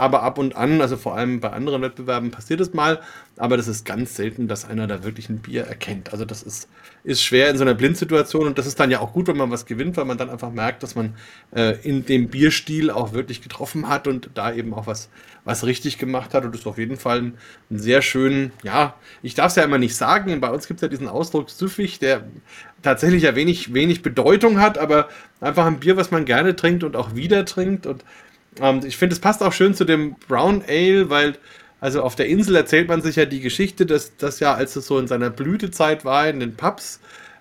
aber ab und an, also vor allem bei anderen Wettbewerben passiert es mal, aber das ist ganz selten, dass einer da wirklich ein Bier erkennt. Also das ist, ist schwer in so einer Blindsituation und das ist dann ja auch gut, wenn man was gewinnt, weil man dann einfach merkt, dass man äh, in dem Bierstil auch wirklich getroffen hat und da eben auch was, was richtig gemacht hat. Und das ist auf jeden Fall ein, ein sehr schönen, ja, ich darf es ja immer nicht sagen, bei uns gibt es ja diesen Ausdruck süffig, der tatsächlich ja wenig, wenig Bedeutung hat, aber einfach ein Bier, was man gerne trinkt und auch wieder trinkt. Und ähm, ich finde, es passt auch schön zu dem Brown Ale, weil also auf der Insel erzählt man sich ja die Geschichte, dass das ja, als es so in seiner Blütezeit war, in den Pubs,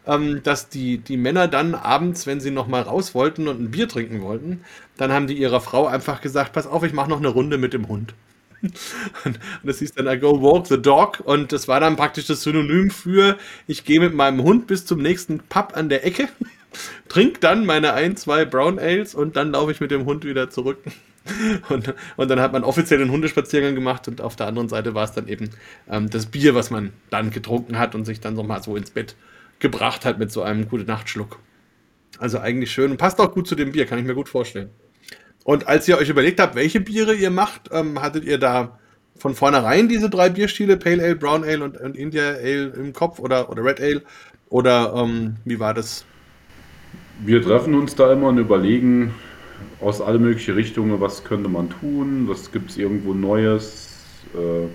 ähm, dass die, die Männer dann abends, wenn sie nochmal raus wollten und ein Bier trinken wollten, dann haben die ihrer Frau einfach gesagt, pass auf, ich mache noch eine Runde mit dem Hund. *laughs* Und das hieß dann I go walk the dog und das war dann praktisch das Synonym für ich gehe mit meinem Hund bis zum nächsten Pub an der Ecke, *laughs* trink dann meine ein, zwei Brown Ales und dann laufe ich mit dem Hund wieder zurück. *laughs* Und, und dann hat man offiziell den Hundespaziergang gemacht und auf der anderen Seite war es dann eben ähm, das Bier, was man dann getrunken hat und sich dann nochmal so ins Bett gebracht hat mit so einem gute Nachtschluck. Also eigentlich schön und passt auch gut zu dem Bier, kann ich mir gut vorstellen. Und als ihr euch überlegt habt, welche Biere ihr macht, ähm, hattet ihr da von vornherein diese drei Bierstile, Pale Ale, Brown Ale und, und India Ale im Kopf oder, oder Red Ale? Oder ähm, wie war das? Wir treffen uns da immer und überlegen, aus alle möglichen Richtungen, was könnte man tun, was gibt es irgendwo Neues, äh,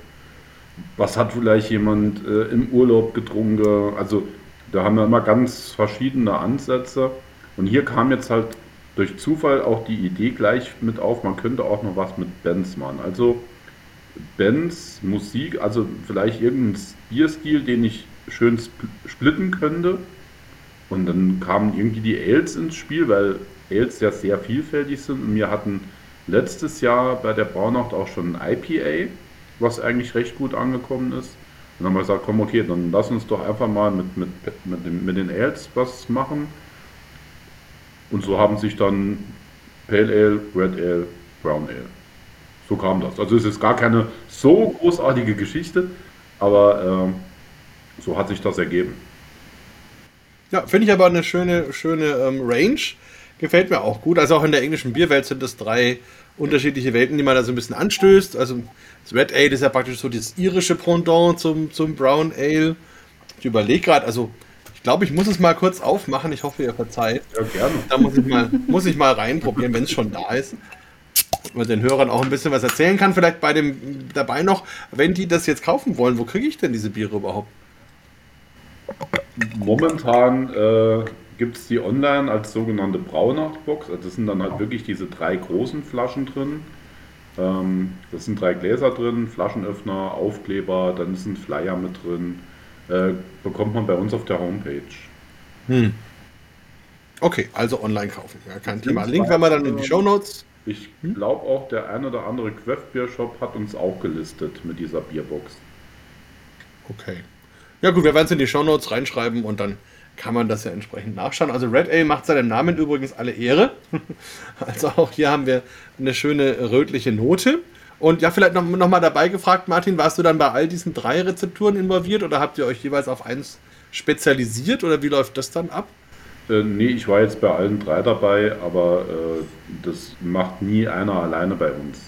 was hat vielleicht jemand äh, im Urlaub getrunken. Also da haben wir immer ganz verschiedene Ansätze. Und hier kam jetzt halt durch Zufall auch die Idee gleich mit auf, man könnte auch noch was mit Bands machen. Also Bands, Musik, also vielleicht irgendein Bierstil, den ich schön splitten könnte. Und dann kamen irgendwie die Ales ins Spiel, weil Ales ja sehr vielfältig sind. Und wir hatten letztes Jahr bei der Braunacht auch schon ein IPA, was eigentlich recht gut angekommen ist. Dann haben wir gesagt, komm, okay, dann lass uns doch einfach mal mit, mit, mit, mit den Ales was machen. Und so haben sich dann Pale Ale, Red Ale, Brown Ale. So kam das. Also es ist gar keine so großartige Geschichte, aber äh, so hat sich das ergeben. Ja, finde ich aber eine schöne, schöne ähm, Range. Gefällt mir auch gut. Also auch in der englischen Bierwelt sind das drei unterschiedliche Welten, die man da so ein bisschen anstößt. Also das Red Ale ist ja praktisch so das irische Pendant zum, zum Brown Ale. Ich überlege gerade, also ich glaube, ich muss es mal kurz aufmachen. Ich hoffe, ihr verzeiht. Ja, gerne. Da muss ich mal, muss ich mal reinprobieren, wenn es schon da ist. Und den Hörern auch ein bisschen was erzählen kann. Vielleicht bei dem dabei noch, wenn die das jetzt kaufen wollen, wo kriege ich denn diese Biere überhaupt? Momentan äh, gibt es die online als sogenannte Braunachtbox. Also das sind dann halt wirklich diese drei großen Flaschen drin. Ähm, das sind drei Gläser drin, Flaschenöffner, Aufkleber, dann ist ein Flyer mit drin. Äh, bekommt man bei uns auf der Homepage. Hm. Okay, also online kaufen. Ja, kein Thema. Link werden wir dann in die Show Notes. Ich glaube auch, der ein oder andere Craft-Bier-Shop hat uns auch gelistet mit dieser Bierbox. Okay. Ja gut, wir werden es in die Show Notes reinschreiben und dann kann man das ja entsprechend nachschauen. Also Red Ale macht seinem Namen übrigens alle Ehre. *laughs* Also auch hier haben wir eine schöne rötliche Note. Und ja, vielleicht noch, noch mal dabei gefragt, Martin, warst du dann bei all diesen drei Rezepturen involviert oder habt ihr euch jeweils auf eins spezialisiert oder wie läuft das dann ab? Äh, nee, ich war jetzt bei allen drei dabei, aber äh, das macht nie einer alleine bei uns.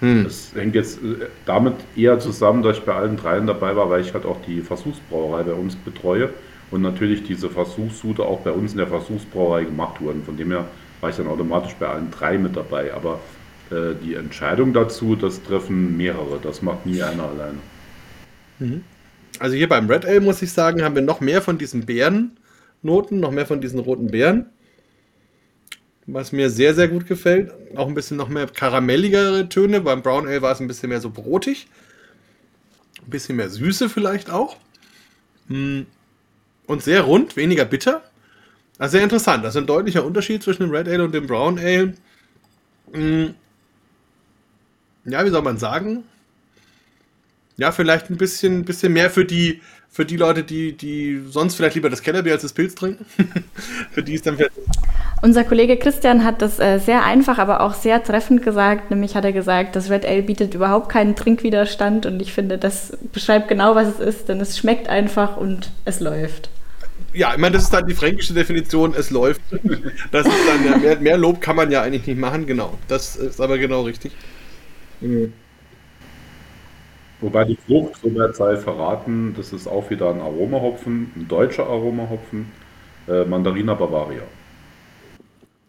Hm. Das hängt jetzt äh, damit eher zusammen, dass ich bei allen dreien dabei war, weil ich halt auch die Versuchsbrauerei bei uns betreue und natürlich diese Versuchssute auch bei uns in der Versuchsbrauerei gemacht wurden. Von dem her war ich dann automatisch bei allen drei mit dabei. Aber äh, die Entscheidung dazu, das treffen mehrere. Das macht nie einer alleine. Mhm. Also hier beim Red Ale muss ich sagen, haben wir noch mehr von diesen Beerennoten, noch mehr von diesen roten Beeren. Was mir sehr, sehr gut gefällt. Auch ein bisschen noch mehr karamelligere Töne. Beim Brown Ale war es ein bisschen mehr so brotig. Ein bisschen mehr Süße vielleicht auch. Mhm. Und sehr rund, weniger bitter. Also sehr interessant. Das ist ein deutlicher Unterschied zwischen dem Red Ale und dem Brown Ale. Hm. Ja, wie soll man sagen? Ja, vielleicht ein bisschen, bisschen mehr für die, für die Leute, die, die sonst vielleicht lieber das Kellerbier als das Pilz trinken. *laughs* für die ist dann vielleicht. Unser Kollege Christian hat das äh, sehr einfach, aber auch sehr treffend gesagt. Nämlich hat er gesagt, das Red Ale bietet überhaupt keinen Trinkwiderstand und ich finde, das beschreibt genau, was es ist, denn es schmeckt einfach und es läuft ja, ich meine, das ist dann die fränkische Definition, es läuft. Das ist dann ja, mehr, mehr, Lob kann man ja eigentlich nicht machen, genau. Das ist aber genau richtig. Mhm. Wobei die Frucht, so wird sei verraten, das ist auch wieder ein Aromahopfen, ein deutscher Aromahopfen, äh, Mandarina Bavaria.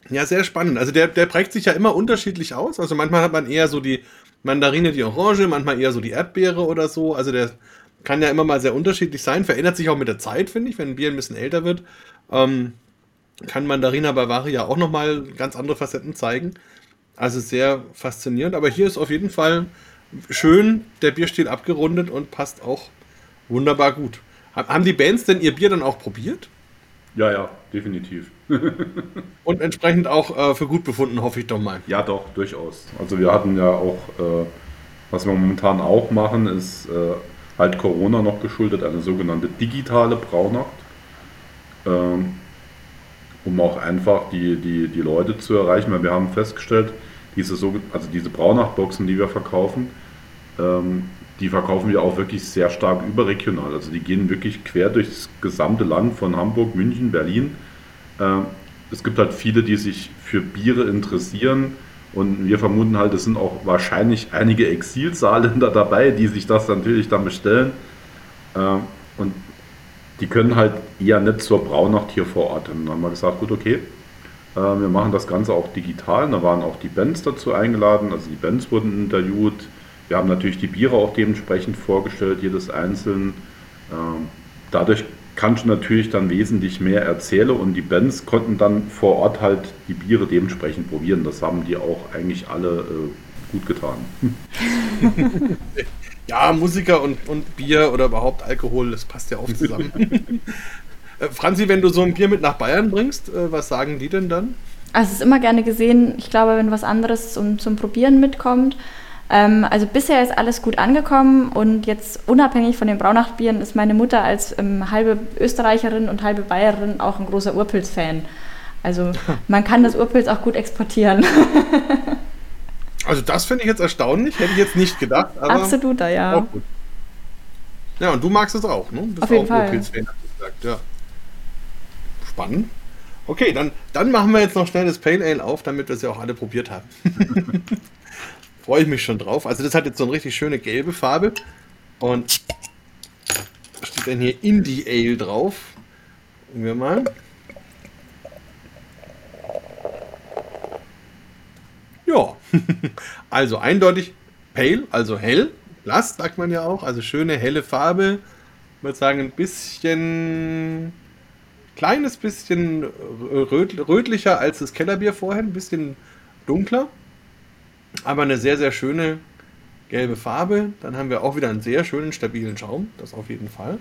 Ja, sehr spannend. Also der, der prägt sich ja immer unterschiedlich aus. Also manchmal hat man eher so die Mandarine, die Orange, manchmal eher so die Erdbeere oder so. Also der kann ja immer mal sehr unterschiedlich sein. Verändert sich auch mit der Zeit, finde ich, wenn ein Bier ein bisschen älter wird. Ähm, kann Mandarina Bavaria auch nochmal ganz andere Facetten zeigen. Also sehr faszinierend. Aber hier ist auf jeden Fall schön der Bierstil abgerundet und passt auch wunderbar gut. Haben die Bands denn ihr Bier dann auch probiert? Ja, ja, definitiv. *laughs* und entsprechend auch äh, für gut befunden, hoffe ich doch mal. Ja, doch, durchaus. Also wir hatten ja auch, äh, was wir momentan auch machen, ist äh, halt Corona noch geschuldet, eine sogenannte digitale Braunacht. Ähm, um auch einfach die, die, die Leute zu erreichen, weil wir haben festgestellt, diese, so, also diese Braunachtboxen, die wir verkaufen, ähm, die verkaufen wir auch wirklich sehr stark überregional. Also die gehen wirklich quer durchs gesamte Land von Hamburg, München, Berlin. Ähm, es gibt halt viele, die sich für Biere interessieren und wir vermuten halt, es sind auch wahrscheinlich einige Exilsaarländer *laughs* dabei, die sich das natürlich dann bestellen. Ähm, und die können halt eher nicht zur Braunacht hier vor Ort. Und dann haben wir gesagt, gut, okay, äh, wir machen das Ganze auch digital. Da waren auch die Bands dazu eingeladen, also die Bands wurden interviewt. Wir haben natürlich die Biere auch dementsprechend vorgestellt, jedes einzeln. Ähm, dadurch kannst du natürlich dann wesentlich mehr erzählen und die Bands konnten dann vor Ort halt die Biere dementsprechend probieren. Das haben die auch eigentlich alle äh, gut getan. *laughs* ja, Musiker und, und Bier oder überhaupt Alkohol, das passt ja auch zusammen. *laughs* äh, Franzi, wenn du so ein Bier mit nach Bayern bringst, äh, was sagen die denn dann? Also es ist immer gerne gesehen, ich glaube, wenn was anderes zum, zum Probieren mitkommt, ähm, also bisher ist alles gut angekommen und jetzt unabhängig von den Braunachtbieren ist meine Mutter als ähm, halbe Österreicherin und halbe Bayerin auch ein großer Urpilz-Fan. Also *laughs* man kann das Urpilz auch gut exportieren. *laughs* also das finde ich jetzt erstaunlich, hätte ich jetzt nicht gedacht. Absoluter, ja. Ja, und du magst es auch, ne? Du bist Auf jeden auch Fall. Urpilz-Fan, gesagt, ja. Spannend. Okay, dann, dann machen wir jetzt noch schnell das Pale Ale auf, damit wir es ja auch alle probiert haben. *laughs* Freue ich mich schon drauf. Also das hat jetzt so eine richtig schöne gelbe Farbe. Und steht dann hier Indie Ale drauf. Gucken wir mal. Ja, *laughs* also eindeutig pale, also hell. Blass sagt man ja auch. Also schöne helle Farbe. Ich würde sagen, ein bisschen kleines bisschen rötlicher als das Kellerbier vorher, ein bisschen dunkler. Aber eine sehr, sehr schöne gelbe Farbe. Dann haben wir auch wieder einen sehr schönen, stabilen Schaum. Das auf jeden Fall.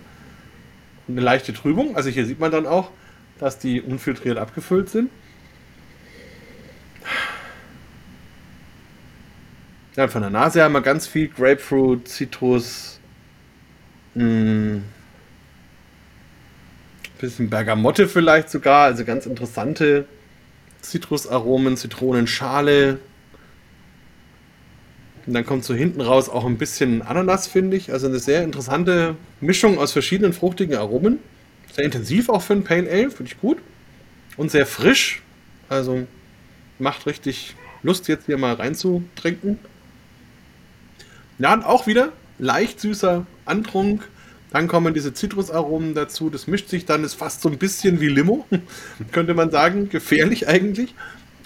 Und eine leichte Trübung. Also hier sieht man dann auch, dass die unfiltriert abgefüllt sind. Ja, von der Nase haben wir ganz viel Grapefruit, Zitrus, mh, hm, bisschen Bergamotte vielleicht sogar, also ganz interessante Zitrusaromen, Zitronenschale, und dann kommt so hinten raus auch ein bisschen Ananas, finde ich. Also eine sehr interessante Mischung aus verschiedenen fruchtigen Aromen. Sehr intensiv auch für ein Pale Ale, finde ich gut. Und sehr frisch. Also macht richtig Lust, jetzt hier mal reinzutrinken. Ja, und auch wieder leicht süßer Antrunk. Dann kommen diese Zitrusaromen dazu. Das mischt sich dann, ist fast so ein bisschen wie Limo, *laughs* könnte man sagen. Gefährlich eigentlich.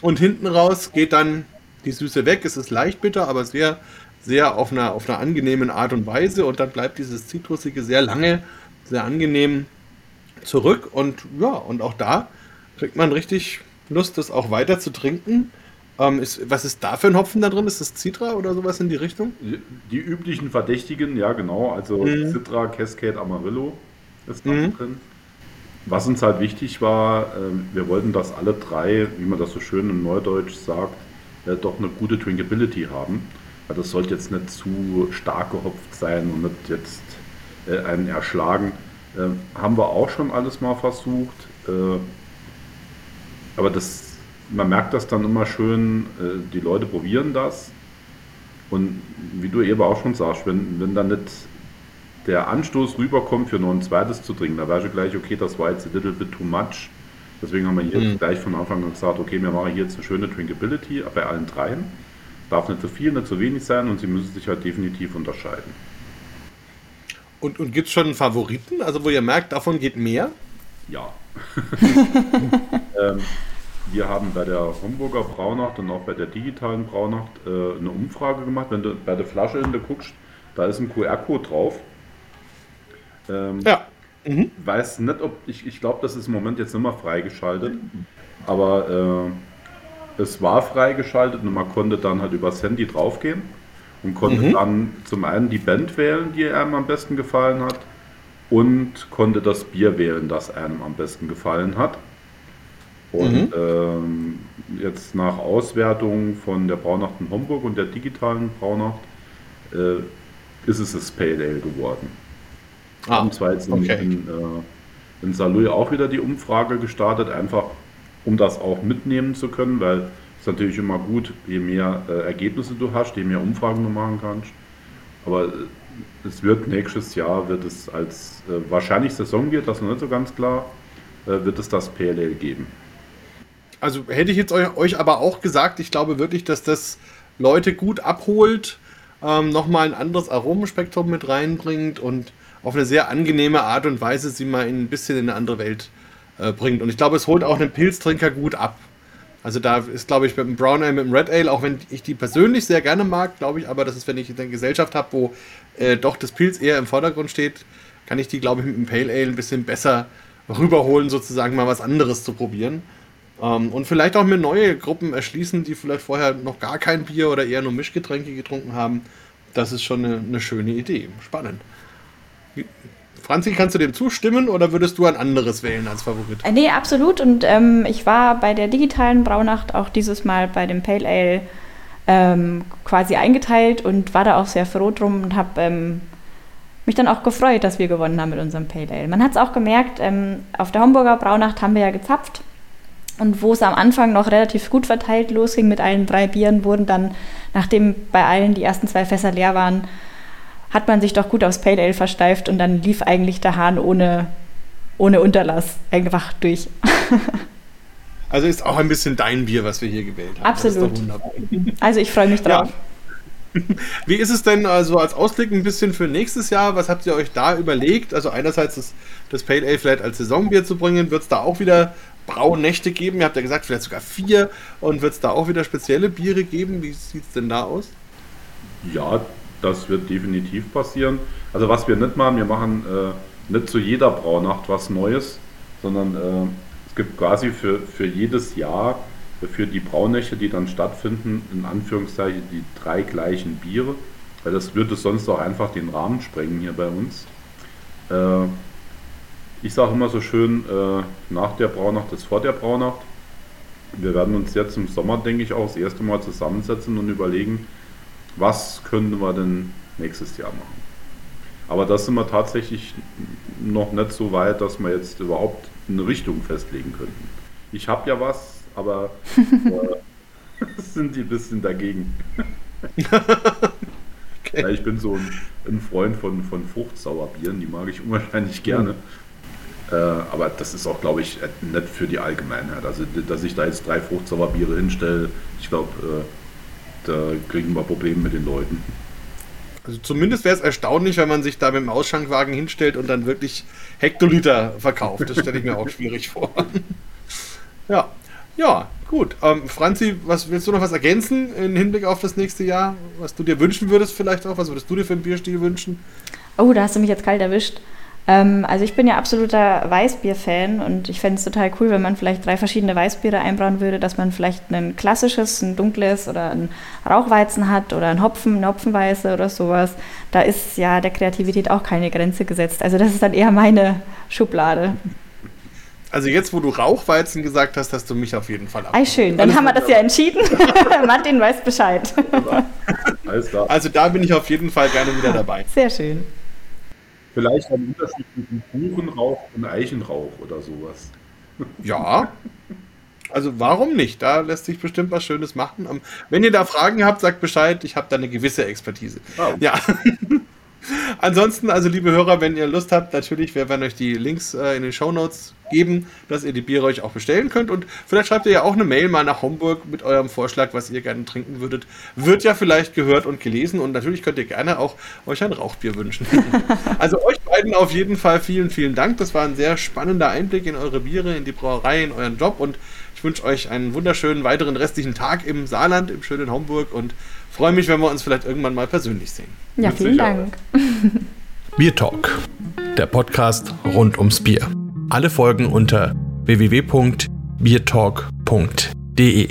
Und hinten raus geht dann die Süße weg. Es ist leicht bitter, aber sehr, sehr auf einer, auf einer angenehmen Art und Weise. Und dann bleibt dieses Zitrusige sehr lange, sehr angenehm zurück. Und ja, und auch da kriegt man richtig Lust, das auch weiter zu trinken. Ähm, ist, was ist da für ein Hopfen da drin? Ist das Citra oder sowas in die Richtung? Die üblichen Verdächtigen, ja genau. Also mhm. Citra, Cascade, Amarillo ist da mhm. drin. Was uns halt wichtig war, äh, wir wollten, dass alle drei, wie man das so schön im Neudeutsch sagt, äh, doch eine gute Drinkability haben. Also das sollte jetzt nicht zu stark gehopft sein und nicht jetzt äh, einen erschlagen. Äh, haben wir auch schon alles mal versucht. Äh, aber das, man merkt das dann immer schön, äh, die Leute probieren das. Und wie du eben auch schon sagst, wenn, wenn dann nicht der Anstoß rüberkommt, für noch ein zweites zu trinken, da wäre schon gleich, okay, das war jetzt a little bit too much. Deswegen haben wir hier mhm. gleich von Anfang an gesagt, okay, wir machen hier jetzt eine schöne Drinkability bei allen dreien. darf nicht zu viel, nicht zu wenig sein und sie müssen sich halt definitiv unterscheiden. Und, und gibt es schon einen Favoriten, also wo ihr merkt, davon geht mehr? Ja. *laughs* ähm, wir haben bei der Homburger Braunacht und auch bei der digitalen Braunacht äh, eine Umfrage gemacht. Wenn du bei der Flasche hinter guckst, da ist ein QR-Code drauf. Ähm, ja. Mhm. Weiß nicht, ob ich, ich glaube, das ist im Moment jetzt nicht mehr freigeschaltet, aber äh, es war freigeschaltet und man konnte dann halt übers Handy draufgehen und konnte mhm. dann zum einen die Band wählen, die einem am besten gefallen hat und konnte das Bier wählen, das einem am besten gefallen hat. Und mhm. ähm, jetzt nach Auswertung von der Braunacht in Homburg und der digitalen Braunacht äh, ist es das Pale Ale geworden. Ah, haben zwar jetzt okay. in, in, äh, in Saarlouis auch wieder die Umfrage gestartet, einfach um das auch mitnehmen zu können, weil es natürlich immer gut, je mehr äh, Ergebnisse du hast, je mehr Umfragen du machen kannst. Aber äh, es wird nächstes Jahr, wird es als äh, wahrscheinlich Saisonbier, das ist noch nicht so ganz klar, äh, wird es das PLL geben. Also hätte ich jetzt euch aber auch gesagt, ich glaube wirklich, dass das Leute gut abholt, ähm, nochmal ein anderes Aromenspektrum mit reinbringt und auf eine sehr angenehme Art und Weise sie mal ein bisschen in eine andere Welt äh, bringt. Und ich glaube, es holt auch einen Pilztrinker gut ab. Also da ist, glaube ich, mit dem Brown Ale, mit dem Red Ale, auch wenn ich die persönlich sehr gerne mag, glaube ich, aber das ist, wenn ich eine Gesellschaft habe, wo äh, doch das Pilz eher im Vordergrund steht, kann ich die, glaube ich, mit dem Pale Ale ein bisschen besser rüberholen, sozusagen mal was anderes zu probieren. Ähm, und vielleicht auch mir neue Gruppen erschließen, die vielleicht vorher noch gar kein Bier oder eher nur Mischgetränke getrunken haben. Das ist schon eine, eine schöne Idee. Spannend. Franzi, kannst du dem zustimmen oder würdest du ein anderes wählen als Favorit? Äh, nee, absolut. Und ähm, ich war bei der digitalen Braunacht auch dieses Mal bei dem Pale Ale ähm, quasi eingeteilt und war da auch sehr froh drum und habe ähm, mich dann auch gefreut, dass wir gewonnen haben mit unserem Pale Ale. Man hat es auch gemerkt, ähm, auf der Homburger Braunacht haben wir ja gezapft und wo es am Anfang noch relativ gut verteilt losging mit allen drei Bieren, wurden dann, nachdem bei allen die ersten zwei Fässer leer waren, hat man sich doch gut aufs Pale Ale versteift und dann lief eigentlich der Hahn ohne, ohne Unterlass einfach durch. *laughs* also ist auch ein bisschen dein Bier, was wir hier gewählt haben. Absolut. Also ich freue mich drauf. Ja. *laughs* Wie ist es denn also als Ausblick ein bisschen für nächstes Jahr? Was habt ihr euch da überlegt? Also einerseits das, das Pale Ale vielleicht als Saisonbier zu bringen, wird es da auch wieder Braunächte geben? Ihr habt ja gesagt, vielleicht sogar vier. Und wird es da auch wieder spezielle Biere geben? Wie sieht es denn da aus? Ja, das wird definitiv passieren. Also was wir nicht machen, wir machen äh, nicht zu jeder Braunacht was Neues, sondern äh, es gibt quasi für, für jedes Jahr, für die Braunächte, die dann stattfinden, in Anführungszeichen die drei gleichen Biere, weil das würde sonst auch einfach den Rahmen sprengen hier bei uns. Äh, ich sage immer so schön, äh, nach der Braunacht ist vor der Braunacht. Wir werden uns jetzt im Sommer, denke ich, auch das erste Mal zusammensetzen und überlegen, was könnten wir denn nächstes Jahr machen. Aber das sind wir tatsächlich noch nicht so weit, dass wir jetzt überhaupt eine Richtung festlegen könnten. Ich habe ja was, aber äh, *laughs* sind die ein bisschen dagegen. *laughs* okay. ja, ich bin so ein, ein, Freund von, von Fruchtsauerbieren, die mag ich unwahrscheinlich gerne. Mhm. Äh, aber das ist auch, glaube ich, nicht für die Allgemeinheit. Also, dass ich da jetzt drei Fruchtsauerbiere hinstelle, ich glaube, äh, da kriegen wir Probleme mit den Leuten. Also zumindest wäre es erstaunlich, wenn man sich da mit dem Ausschankwagen hinstellt und dann wirklich Hektoliter verkauft. Das stelle ich mir auch schwierig vor. *laughs* ja, ja, gut. Ähm, Franzi, was willst du noch was ergänzen im Hinblick auf das nächste Jahr? Was du dir wünschen würdest vielleicht auch? Was würdest du dir für einen Bierstil wünschen? Oh, da hast du mich jetzt kalt erwischt. Ähm, also ich bin ja absoluter Weißbier-Fan und ich fände es total cool, wenn man vielleicht drei verschiedene Weißbiere einbrauen würde, dass man vielleicht ein klassisches, ein dunkles oder ein Rauchweizen hat oder ein Hopfen, eine Hopfenweiße oder sowas. Da ist ja der Kreativität auch keine Grenze gesetzt. Also das ist dann eher meine Schublade. Also jetzt, wo du Rauchweizen gesagt hast, hast du mich auf jeden Fall ab. Ei, schön, dann Alles haben wir das ja entschieden. *laughs* Martin weiß Bescheid. Alles klar. Also da bin ich auf jeden Fall gerne wieder dabei. Sehr schön. Vielleicht ein Unterschied zwischen Buchenrauch und Eichenrauch oder sowas. *laughs* Ja. Also warum nicht? Da lässt sich bestimmt was Schönes machen. Wenn ihr da Fragen habt, sagt Bescheid. Ich habe da eine gewisse Expertise. Oh. Ja. *laughs* Ansonsten, also liebe Hörer, wenn ihr Lust habt, natürlich, wir werden euch die Links äh, in den Show Notes geben, dass ihr die Biere euch auch bestellen könnt. Und vielleicht schreibt ihr ja auch eine Mail mal nach Homburg mit eurem Vorschlag, was ihr gerne trinken würdet. Wird ja vielleicht gehört und gelesen. Und natürlich könnt ihr gerne auch euch ein Rauchbier wünschen. *laughs* also euch beiden auf jeden Fall vielen, vielen Dank. Das war ein sehr spannender Einblick in eure Biere, in die Brauerei, in euren Job. Und ich wünsche euch einen wunderschönen weiteren restlichen Tag im Saarland, im schönen Homburg. Und freue mich, wenn wir uns vielleicht irgendwann mal persönlich sehen. Ja, vielen Dank. *laughs* Bier Talk, der Podcast rund ums Bier. Alle Folgen unter www.biertalk.de.